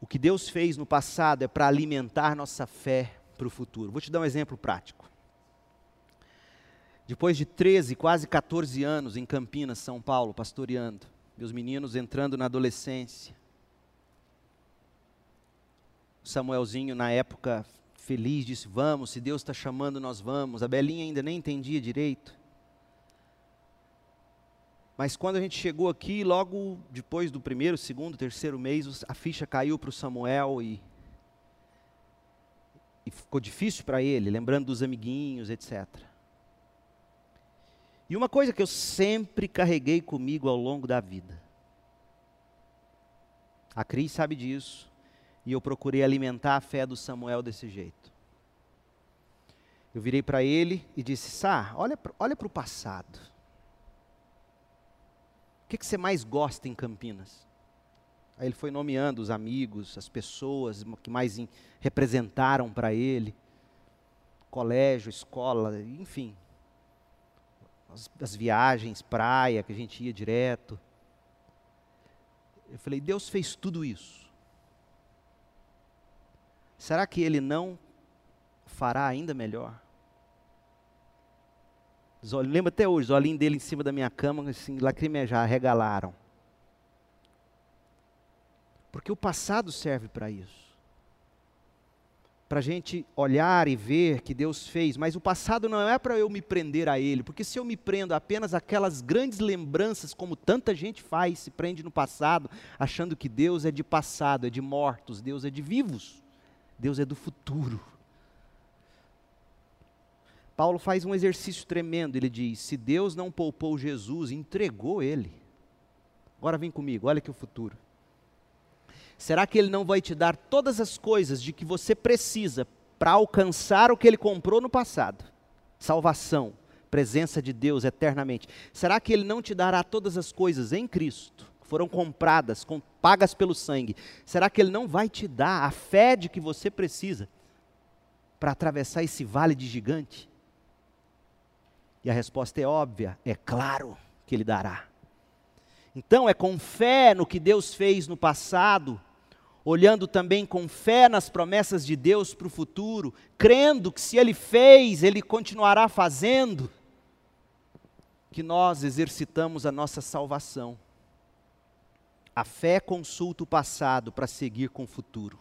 O que Deus fez no passado é para alimentar nossa fé para o futuro. Vou te dar um exemplo prático. Depois de 13, quase 14 anos em Campinas, São Paulo, pastoreando, meus meninos entrando na adolescência. O Samuelzinho, na época, feliz, disse: Vamos, se Deus está chamando, nós vamos. A Belinha ainda nem entendia direito. Mas quando a gente chegou aqui, logo depois do primeiro, segundo, terceiro mês, a ficha caiu para o Samuel e, e ficou difícil para ele, lembrando dos amiguinhos, etc. E uma coisa que eu sempre carreguei comigo ao longo da vida. A Cris sabe disso. E eu procurei alimentar a fé do Samuel desse jeito. Eu virei para ele e disse: Sá, olha, olha para o passado que, que você mais gosta em Campinas? Aí ele foi nomeando os amigos, as pessoas que mais representaram para ele, colégio, escola, enfim. As, as viagens, praia, que a gente ia direto. Eu falei, Deus fez tudo isso. Será que Ele não fará ainda melhor? Lembro até hoje, os olhinhos dele em cima da minha cama, assim, lacrimejar, regalaram. Porque o passado serve para isso. Para a gente olhar e ver que Deus fez, mas o passado não é para eu me prender a Ele, porque se eu me prendo apenas aquelas grandes lembranças, como tanta gente faz, se prende no passado, achando que Deus é de passado, é de mortos, Deus é de vivos, Deus é do futuro. Paulo faz um exercício tremendo. Ele diz: se Deus não poupou Jesus, entregou ele. Agora vem comigo, olha aqui o futuro. Será que ele não vai te dar todas as coisas de que você precisa para alcançar o que ele comprou no passado? Salvação, presença de Deus eternamente. Será que ele não te dará todas as coisas em Cristo? Foram compradas, com, pagas pelo sangue. Será que ele não vai te dar a fé de que você precisa para atravessar esse vale de gigante? E a resposta é óbvia, é claro que Ele dará. Então é com fé no que Deus fez no passado, olhando também com fé nas promessas de Deus para o futuro, crendo que se Ele fez, Ele continuará fazendo, que nós exercitamos a nossa salvação. A fé consulta o passado para seguir com o futuro.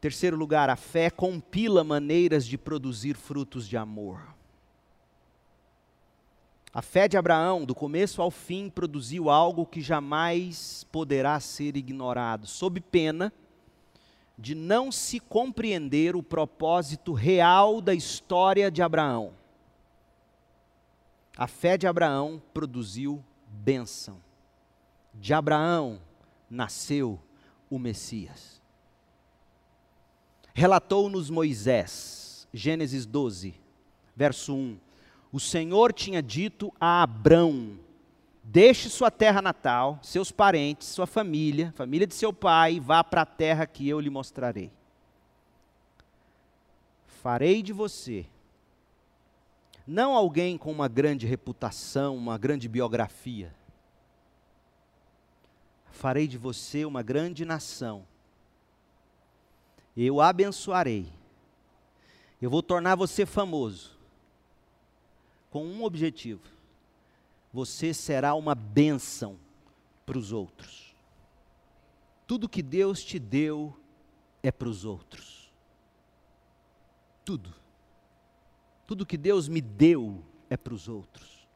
Terceiro lugar, a fé compila maneiras de produzir frutos de amor. A fé de Abraão, do começo ao fim, produziu algo que jamais poderá ser ignorado, sob pena de não se compreender o propósito real da história de Abraão. A fé de Abraão produziu bênção. De Abraão nasceu o Messias. Relatou-nos Moisés, Gênesis 12, verso 1 o Senhor tinha dito a Abrão: Deixe sua terra natal, seus parentes, sua família, família de seu pai, vá para a terra que eu lhe mostrarei. farei de você não alguém com uma grande reputação, uma grande biografia. Farei de você uma grande nação. Eu abençoarei. Eu vou tornar você famoso. Com um objetivo: você será uma bênção para os outros. Tudo que Deus te deu é para os outros. Tudo. Tudo que Deus me deu é para os outros.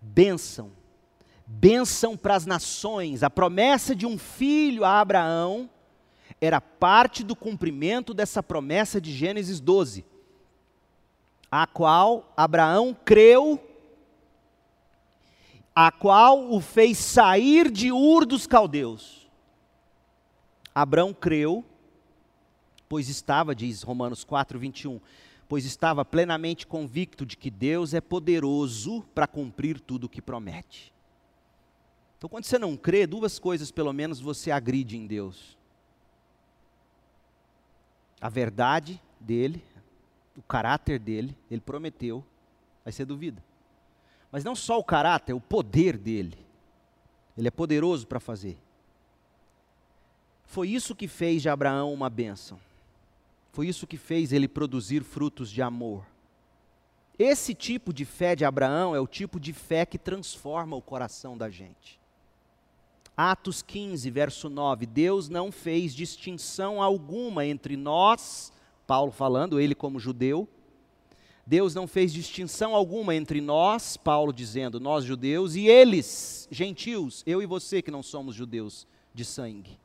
Bênção, bênção para as nações. A promessa de um filho a Abraão era parte do cumprimento dessa promessa de Gênesis 12, a qual Abraão creu, a qual o fez sair de Ur dos caldeus. Abraão creu pois estava, diz Romanos 4, 21, pois estava plenamente convicto de que Deus é poderoso para cumprir tudo o que promete. Então, quando você não crê, duas coisas pelo menos você agride em Deus: a verdade dele, o caráter dele, ele prometeu, aí você duvida. Mas não só o caráter, o poder dele. Ele é poderoso para fazer. Foi isso que fez de Abraão uma bênção. Foi isso que fez ele produzir frutos de amor. Esse tipo de fé de Abraão é o tipo de fé que transforma o coração da gente. Atos 15, verso 9: Deus não fez distinção alguma entre nós, Paulo falando, ele como judeu. Deus não fez distinção alguma entre nós, Paulo dizendo, nós judeus, e eles, gentios, eu e você que não somos judeus de sangue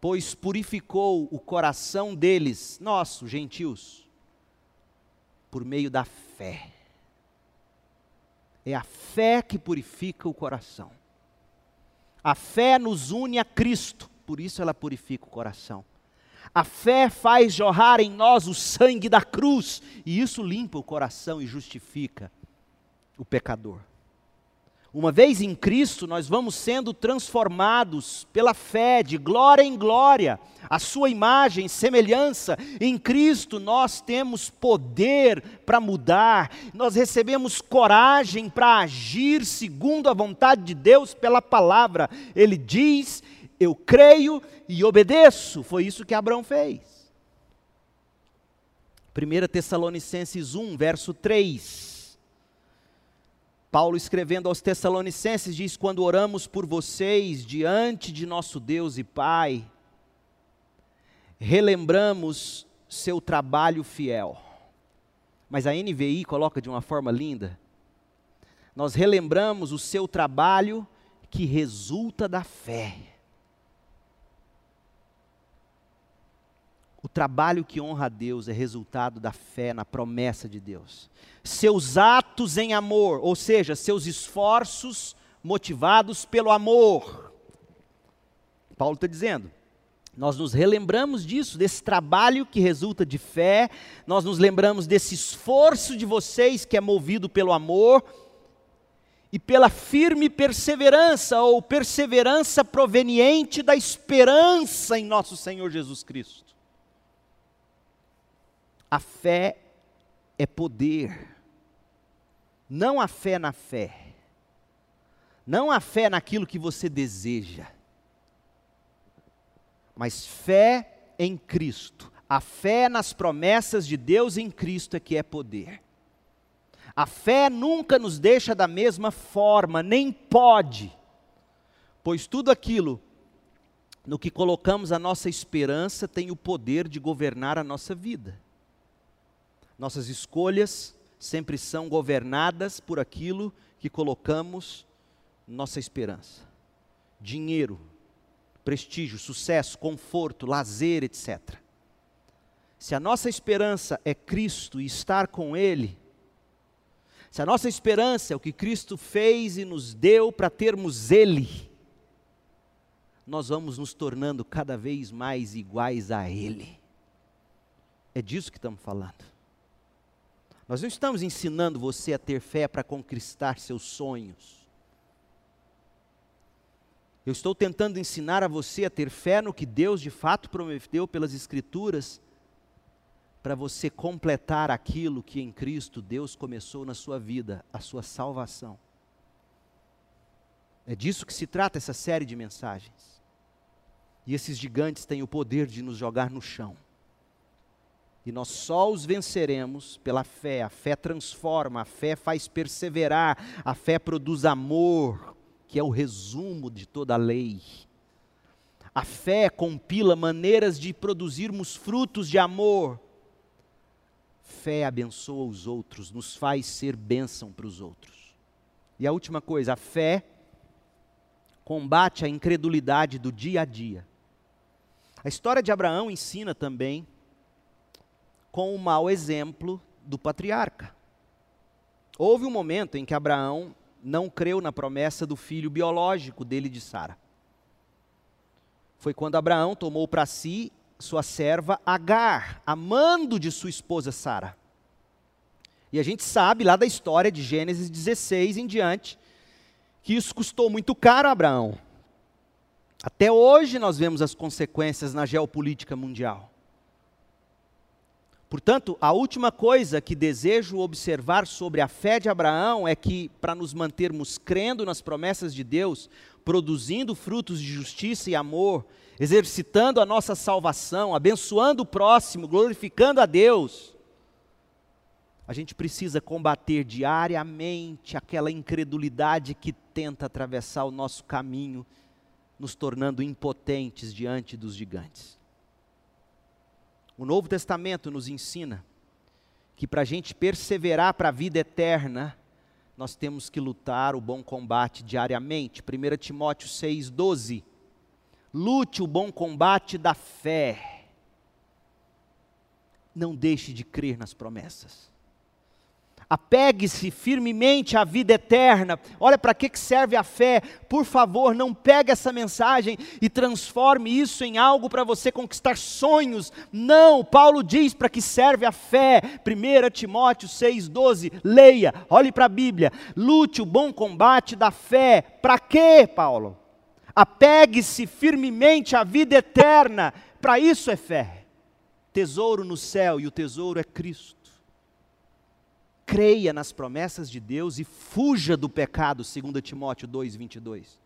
pois purificou o coração deles, nós, os gentios, por meio da fé. É a fé que purifica o coração. A fé nos une a Cristo, por isso ela purifica o coração. A fé faz jorrar em nós o sangue da cruz, e isso limpa o coração e justifica o pecador. Uma vez em Cristo, nós vamos sendo transformados pela fé, de glória em glória, a Sua imagem, semelhança. Em Cristo, nós temos poder para mudar, nós recebemos coragem para agir segundo a vontade de Deus pela palavra. Ele diz: Eu creio e obedeço. Foi isso que Abraão fez. 1 Tessalonicenses 1, verso 3. Paulo, escrevendo aos Tessalonicenses, diz: Quando oramos por vocês diante de nosso Deus e Pai, relembramos seu trabalho fiel. Mas a NVI coloca de uma forma linda: Nós relembramos o seu trabalho que resulta da fé. O trabalho que honra a Deus é resultado da fé na promessa de Deus. Seus atos em amor, ou seja, seus esforços motivados pelo amor. Paulo está dizendo, nós nos relembramos disso, desse trabalho que resulta de fé, nós nos lembramos desse esforço de vocês que é movido pelo amor e pela firme perseverança, ou perseverança proveniente da esperança em nosso Senhor Jesus Cristo. A fé é poder. Não a fé na fé. Não a fé naquilo que você deseja. Mas fé em Cristo. A fé nas promessas de Deus em Cristo é que é poder. A fé nunca nos deixa da mesma forma, nem pode, pois tudo aquilo no que colocamos a nossa esperança tem o poder de governar a nossa vida. Nossas escolhas sempre são governadas por aquilo que colocamos nossa esperança. Dinheiro, prestígio, sucesso, conforto, lazer, etc. Se a nossa esperança é Cristo e estar com Ele, se a nossa esperança é o que Cristo fez e nos deu para termos Ele, nós vamos nos tornando cada vez mais iguais a Ele. É disso que estamos falando. Nós não estamos ensinando você a ter fé para conquistar seus sonhos. Eu estou tentando ensinar a você a ter fé no que Deus de fato prometeu pelas Escrituras, para você completar aquilo que em Cristo Deus começou na sua vida, a sua salvação. É disso que se trata essa série de mensagens. E esses gigantes têm o poder de nos jogar no chão. E nós só os venceremos pela fé. A fé transforma, a fé faz perseverar, a fé produz amor, que é o resumo de toda a lei. A fé compila maneiras de produzirmos frutos de amor. Fé abençoa os outros, nos faz ser bênção para os outros. E a última coisa, a fé combate a incredulidade do dia a dia. A história de Abraão ensina também com o mau exemplo do patriarca. Houve um momento em que Abraão não creu na promessa do filho biológico dele de Sara. Foi quando Abraão tomou para si sua serva Agar, amando de sua esposa Sara. E a gente sabe lá da história de Gênesis 16 em diante, que isso custou muito caro a Abraão. Até hoje nós vemos as consequências na geopolítica mundial. Portanto, a última coisa que desejo observar sobre a fé de Abraão é que, para nos mantermos crendo nas promessas de Deus, produzindo frutos de justiça e amor, exercitando a nossa salvação, abençoando o próximo, glorificando a Deus, a gente precisa combater diariamente aquela incredulidade que tenta atravessar o nosso caminho, nos tornando impotentes diante dos gigantes. O Novo Testamento nos ensina que para a gente perseverar para a vida eterna, nós temos que lutar o bom combate diariamente. 1 Timóteo 6,12. Lute o bom combate da fé. Não deixe de crer nas promessas. Apegue-se firmemente à vida eterna. Olha para que serve a fé. Por favor, não pegue essa mensagem e transforme isso em algo para você conquistar sonhos. Não, Paulo diz para que serve a fé. 1 Timóteo 6,12. Leia, olhe para a Bíblia. Lute o bom combate da fé. Para quê, Paulo? Apegue-se firmemente à vida eterna. Para isso é fé. Tesouro no céu e o tesouro é Cristo creia nas promessas de Deus e fuja do pecado, 2 Timóteo 2, 22.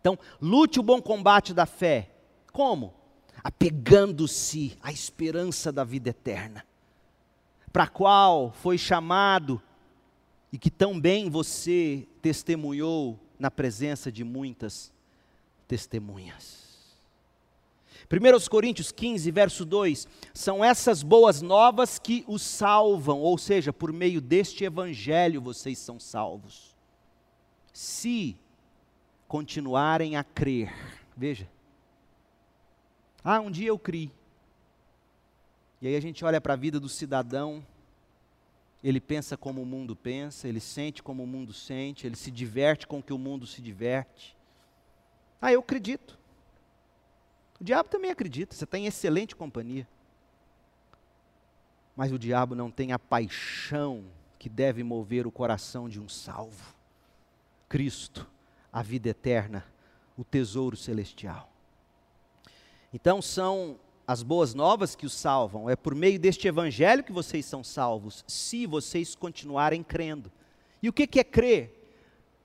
Então, lute o bom combate da fé. Como? Apegando-se à esperança da vida eterna, para a qual foi chamado e que tão bem você testemunhou na presença de muitas testemunhas. 1 Coríntios 15, verso 2: são essas boas novas que os salvam, ou seja, por meio deste evangelho vocês são salvos. Se continuarem a crer, veja. Ah, um dia eu criei. E aí a gente olha para a vida do cidadão, ele pensa como o mundo pensa, ele sente como o mundo sente, ele se diverte com o que o mundo se diverte. Ah, eu acredito. O diabo também acredita, você está em excelente companhia. Mas o diabo não tem a paixão que deve mover o coração de um salvo. Cristo, a vida eterna, o tesouro celestial. Então são as boas novas que os salvam. É por meio deste evangelho que vocês são salvos, se vocês continuarem crendo. E o que é crer?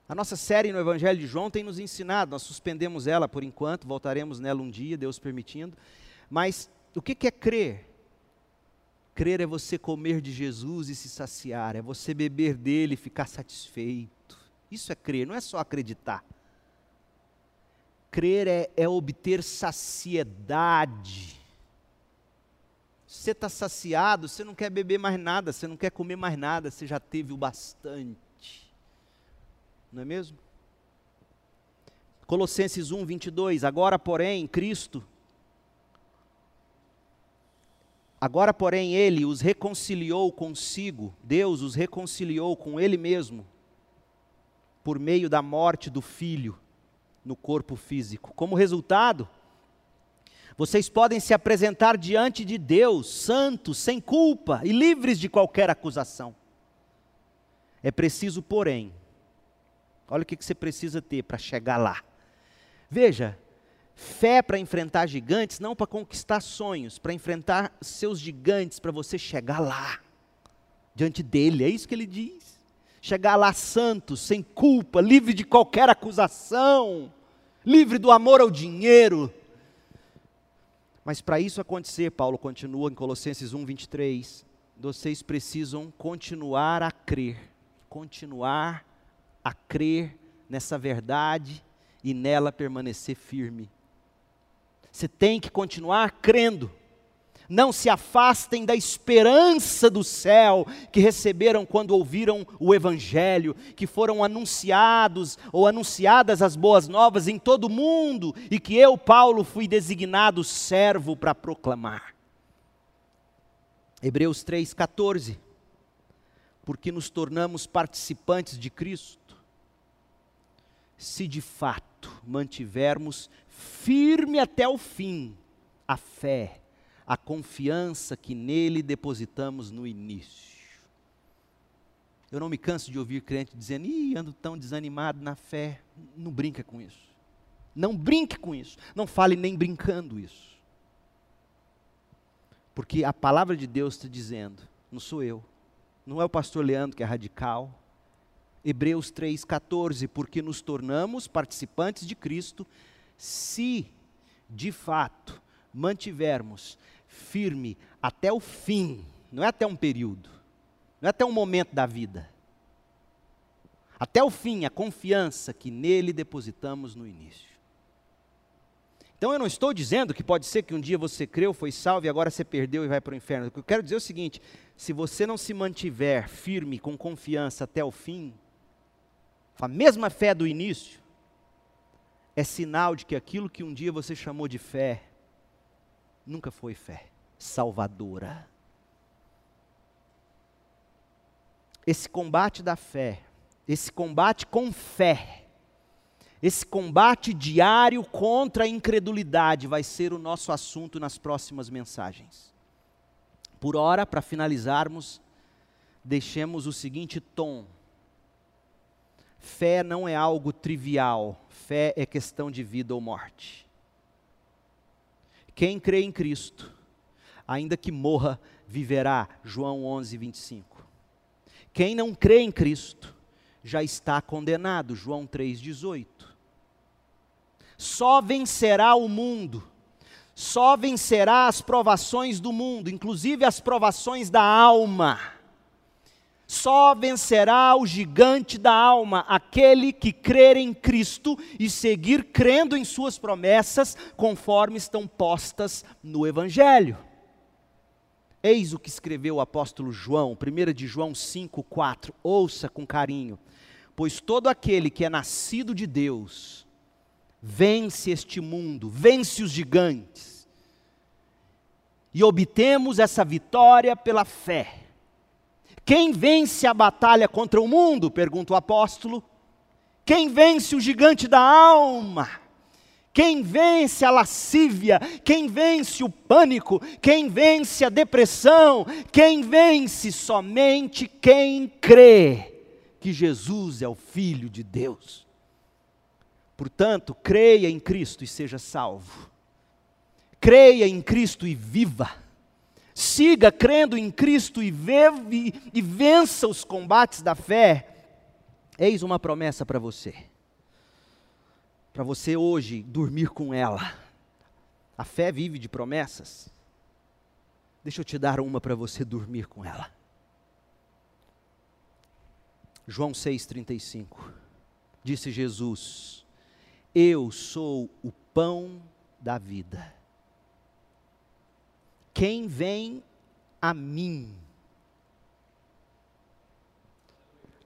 A nossa série no Evangelho de João tem nos ensinado, nós suspendemos ela por enquanto, voltaremos nela um dia, Deus permitindo. Mas o que é crer? Crer é você comer de Jesus e se saciar, é você beber dele e ficar satisfeito. Isso é crer, não é só acreditar. Crer é, é obter saciedade. Você está saciado, você não quer beber mais nada, você não quer comer mais nada, você já teve o bastante não é mesmo? Colossenses 1, 22. Agora, porém, Cristo, agora, porém, Ele os reconciliou consigo, Deus os reconciliou com Ele mesmo, por meio da morte do Filho no corpo físico. Como resultado, vocês podem se apresentar diante de Deus, santos, sem culpa e livres de qualquer acusação. É preciso, porém, Olha o que você precisa ter para chegar lá. Veja, fé para enfrentar gigantes, não para conquistar sonhos, para enfrentar seus gigantes, para você chegar lá, diante dele, é isso que ele diz. Chegar lá santo, sem culpa, livre de qualquer acusação, livre do amor ao dinheiro. Mas para isso acontecer, Paulo continua em Colossenses 1, 23, vocês precisam continuar a crer, continuar a crer nessa verdade e nela permanecer firme. Você tem que continuar crendo. Não se afastem da esperança do céu que receberam quando ouviram o Evangelho, que foram anunciados ou anunciadas as boas novas em todo o mundo e que eu, Paulo, fui designado servo para proclamar. Hebreus 3,14. Porque nos tornamos participantes de Cristo, se de fato mantivermos firme até o fim a fé, a confiança que nele depositamos no início. Eu não me canso de ouvir crente dizendo, ih, ando tão desanimado na fé. Não brinca com isso. Não brinque com isso. Não fale nem brincando isso. Porque a palavra de Deus está dizendo, não sou eu, não é o pastor Leandro que é radical. Hebreus 3,14, porque nos tornamos participantes de Cristo, se de fato mantivermos firme até o fim, não é até um período, não é até um momento da vida, até o fim, a confiança que nele depositamos no início. Então eu não estou dizendo que pode ser que um dia você creu, foi salvo e agora você perdeu e vai para o inferno. O que eu quero dizer é o seguinte: se você não se mantiver firme, com confiança até o fim, a mesma fé do início, é sinal de que aquilo que um dia você chamou de fé, nunca foi fé salvadora. Esse combate da fé, esse combate com fé, esse combate diário contra a incredulidade vai ser o nosso assunto nas próximas mensagens. Por hora, para finalizarmos, deixemos o seguinte tom: fé não é algo trivial, fé é questão de vida ou morte. Quem crê em Cristo, ainda que morra, viverá. João 11, 25. Quem não crê em Cristo, já está condenado. João 3,18. Só vencerá o mundo, só vencerá as provações do mundo, inclusive as provações da alma. Só vencerá o gigante da alma, aquele que crer em Cristo e seguir crendo em Suas promessas, conforme estão postas no Evangelho. Eis o que escreveu o apóstolo João, 1 de João 5, 4. Ouça com carinho. Pois todo aquele que é nascido de Deus vence este mundo, vence os gigantes. E obtemos essa vitória pela fé. Quem vence a batalha contra o mundo? pergunta o apóstolo. Quem vence o gigante da alma? Quem vence a lascívia? Quem vence o pânico? Quem vence a depressão? Quem vence somente quem crê que Jesus é o Filho de Deus. Portanto, creia em Cristo e seja salvo. Creia em Cristo e viva. Siga crendo em Cristo e, e vença os combates da fé. Eis uma promessa para você para você hoje dormir com ela. A fé vive de promessas. Deixa eu te dar uma para você dormir com ela. João 6,35. Disse Jesus: Eu sou o pão da vida. Quem vem a mim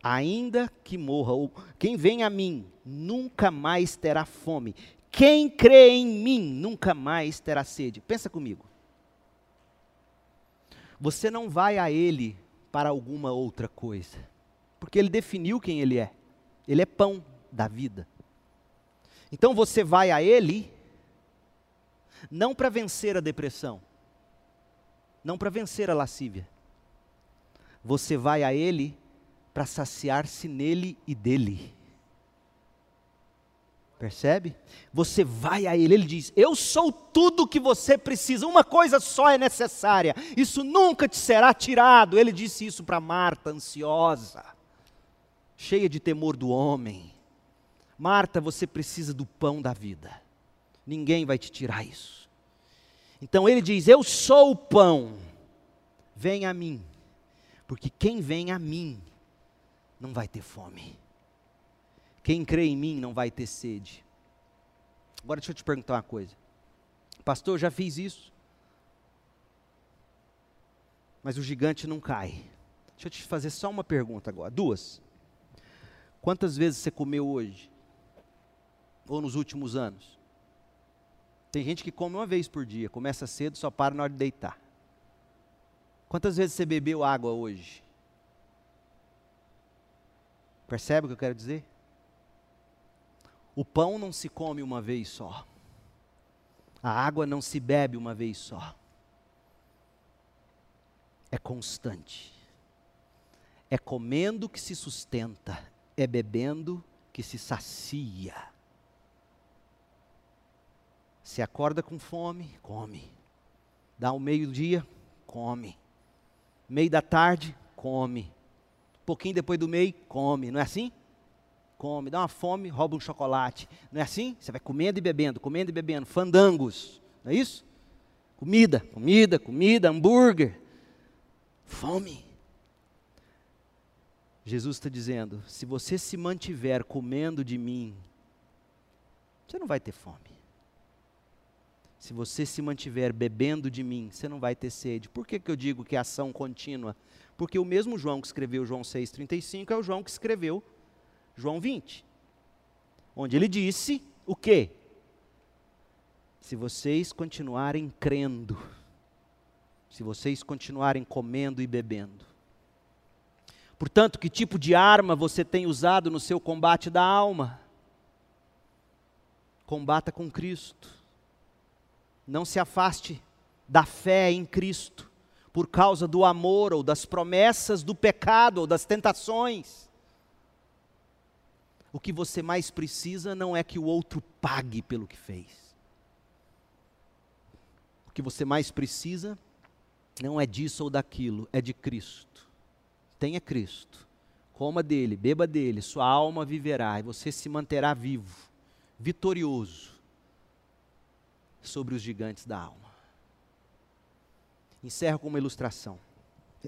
ainda que morra, ou quem vem a mim, nunca mais terá fome. Quem crê em mim, nunca mais terá sede. Pensa comigo. Você não vai a Ele para alguma outra coisa, porque Ele definiu quem Ele é. Ele é pão da vida. Então você vai a Ele, não para vencer a depressão, não para vencer a lascívia. Você vai a Ele para saciar-se nele e dele. Percebe? Você vai a Ele, Ele diz: Eu sou tudo que você precisa, uma coisa só é necessária, isso nunca te será tirado. Ele disse isso para Marta, ansiosa, cheia de temor do homem. Marta, você precisa do pão da vida, ninguém vai te tirar isso. Então ele diz: Eu sou o pão, vem a mim, porque quem vem a mim não vai ter fome. Quem crê em mim não vai ter sede. Agora deixa eu te perguntar uma coisa. Pastor, já fiz isso. Mas o gigante não cai. Deixa eu te fazer só uma pergunta agora. Duas. Quantas vezes você comeu hoje? Ou nos últimos anos? Tem gente que come uma vez por dia, começa cedo, só para na hora de deitar. Quantas vezes você bebeu água hoje? Percebe o que eu quero dizer? O pão não se come uma vez só. A água não se bebe uma vez só. É constante. É comendo que se sustenta, é bebendo que se sacia. Se acorda com fome, come. Dá o um meio-dia, come. Meio da tarde, come. Um pouquinho depois do meio, come. Não é assim? come, dá uma fome, rouba um chocolate. Não é assim? Você vai comendo e bebendo, comendo e bebendo, fandangos, não é isso? Comida, comida, comida, hambúrguer. Fome. Jesus está dizendo: se você se mantiver comendo de mim, você não vai ter fome. Se você se mantiver bebendo de mim, você não vai ter sede. Por que, que eu digo que é ação contínua? Porque o mesmo João que escreveu João 6,35 é o João que escreveu João 20, onde ele disse o quê? Se vocês continuarem crendo, se vocês continuarem comendo e bebendo. Portanto, que tipo de arma você tem usado no seu combate da alma? Combata com Cristo. Não se afaste da fé em Cristo por causa do amor ou das promessas do pecado ou das tentações. O que você mais precisa não é que o outro pague pelo que fez. O que você mais precisa não é disso ou daquilo, é de Cristo. Tenha Cristo. Coma dele, beba dele, sua alma viverá e você se manterá vivo, vitorioso sobre os gigantes da alma. Encerro com uma ilustração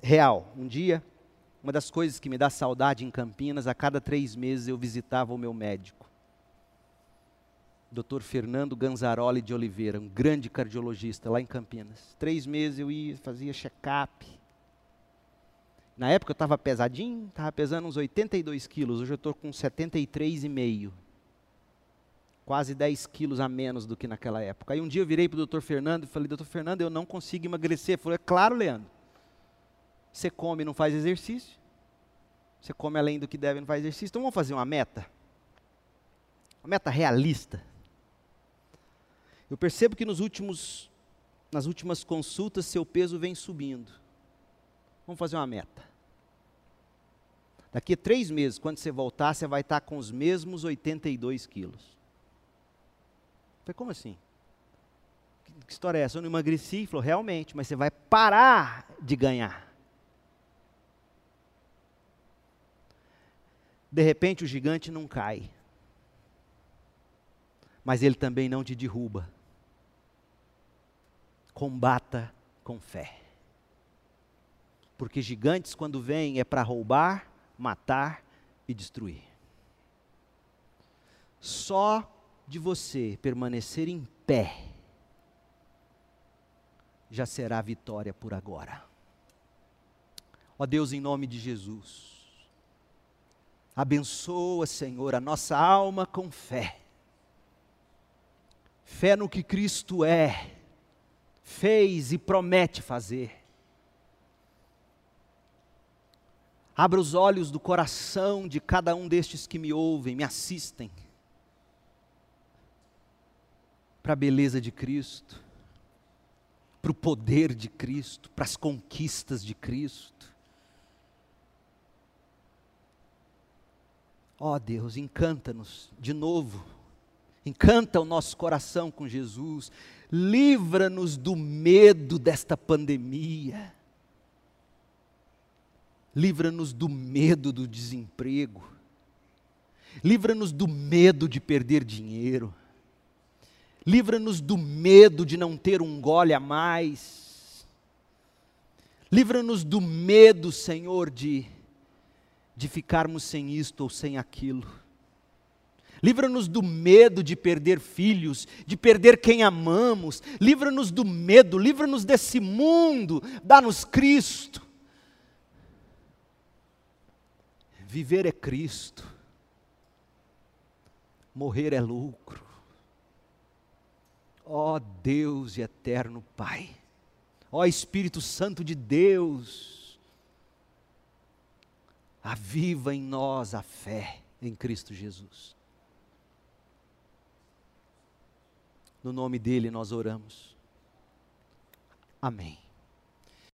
real. Um dia uma das coisas que me dá saudade em Campinas, a cada três meses eu visitava o meu médico. Dr. Fernando Ganzaroli de Oliveira, um grande cardiologista lá em Campinas. Três meses eu ia, fazia check-up. Na época eu estava pesadinho, estava pesando uns 82 quilos, hoje eu estou com 73,5. Quase 10 quilos a menos do que naquela época. Aí um dia eu virei para o doutor Fernando e falei, doutor Fernando, eu não consigo emagrecer. Ele falou, é claro, Leandro. Você come e não faz exercício. Você come além do que deve e não faz exercício. Então vamos fazer uma meta. Uma meta realista. Eu percebo que nos últimos, nas últimas consultas seu peso vem subindo. Vamos fazer uma meta. Daqui a três meses, quando você voltar, você vai estar com os mesmos 82 quilos. Falei, como assim? Que história é essa? Eu não emagreci? Ele falou, realmente, mas você vai parar de ganhar. De repente o gigante não cai, mas ele também não te derruba. Combata com fé. Porque gigantes, quando vêm, é para roubar, matar e destruir. Só de você permanecer em pé, já será vitória por agora. Ó Deus, em nome de Jesus Abençoa, Senhor, a nossa alma com fé. Fé no que Cristo é, fez e promete fazer. Abra os olhos do coração de cada um destes que me ouvem, me assistem, para a beleza de Cristo, para o poder de Cristo, para as conquistas de Cristo. Ó oh Deus, encanta-nos de novo Encanta o nosso coração com Jesus. Livra-nos do medo desta pandemia. Livra-nos do medo do desemprego. Livra-nos do medo de perder dinheiro. Livra-nos do medo de não ter um gole a mais. Livra-nos do medo, Senhor, de, de ficarmos sem isto ou sem aquilo. Livra-nos do medo de perder filhos, de perder quem amamos. Livra-nos do medo, livra-nos desse mundo. Dá-nos Cristo. Viver é Cristo, morrer é lucro. Ó Deus e eterno Pai, ó Espírito Santo de Deus, aviva em nós a fé em Cristo Jesus. No nome dele nós oramos. Amém.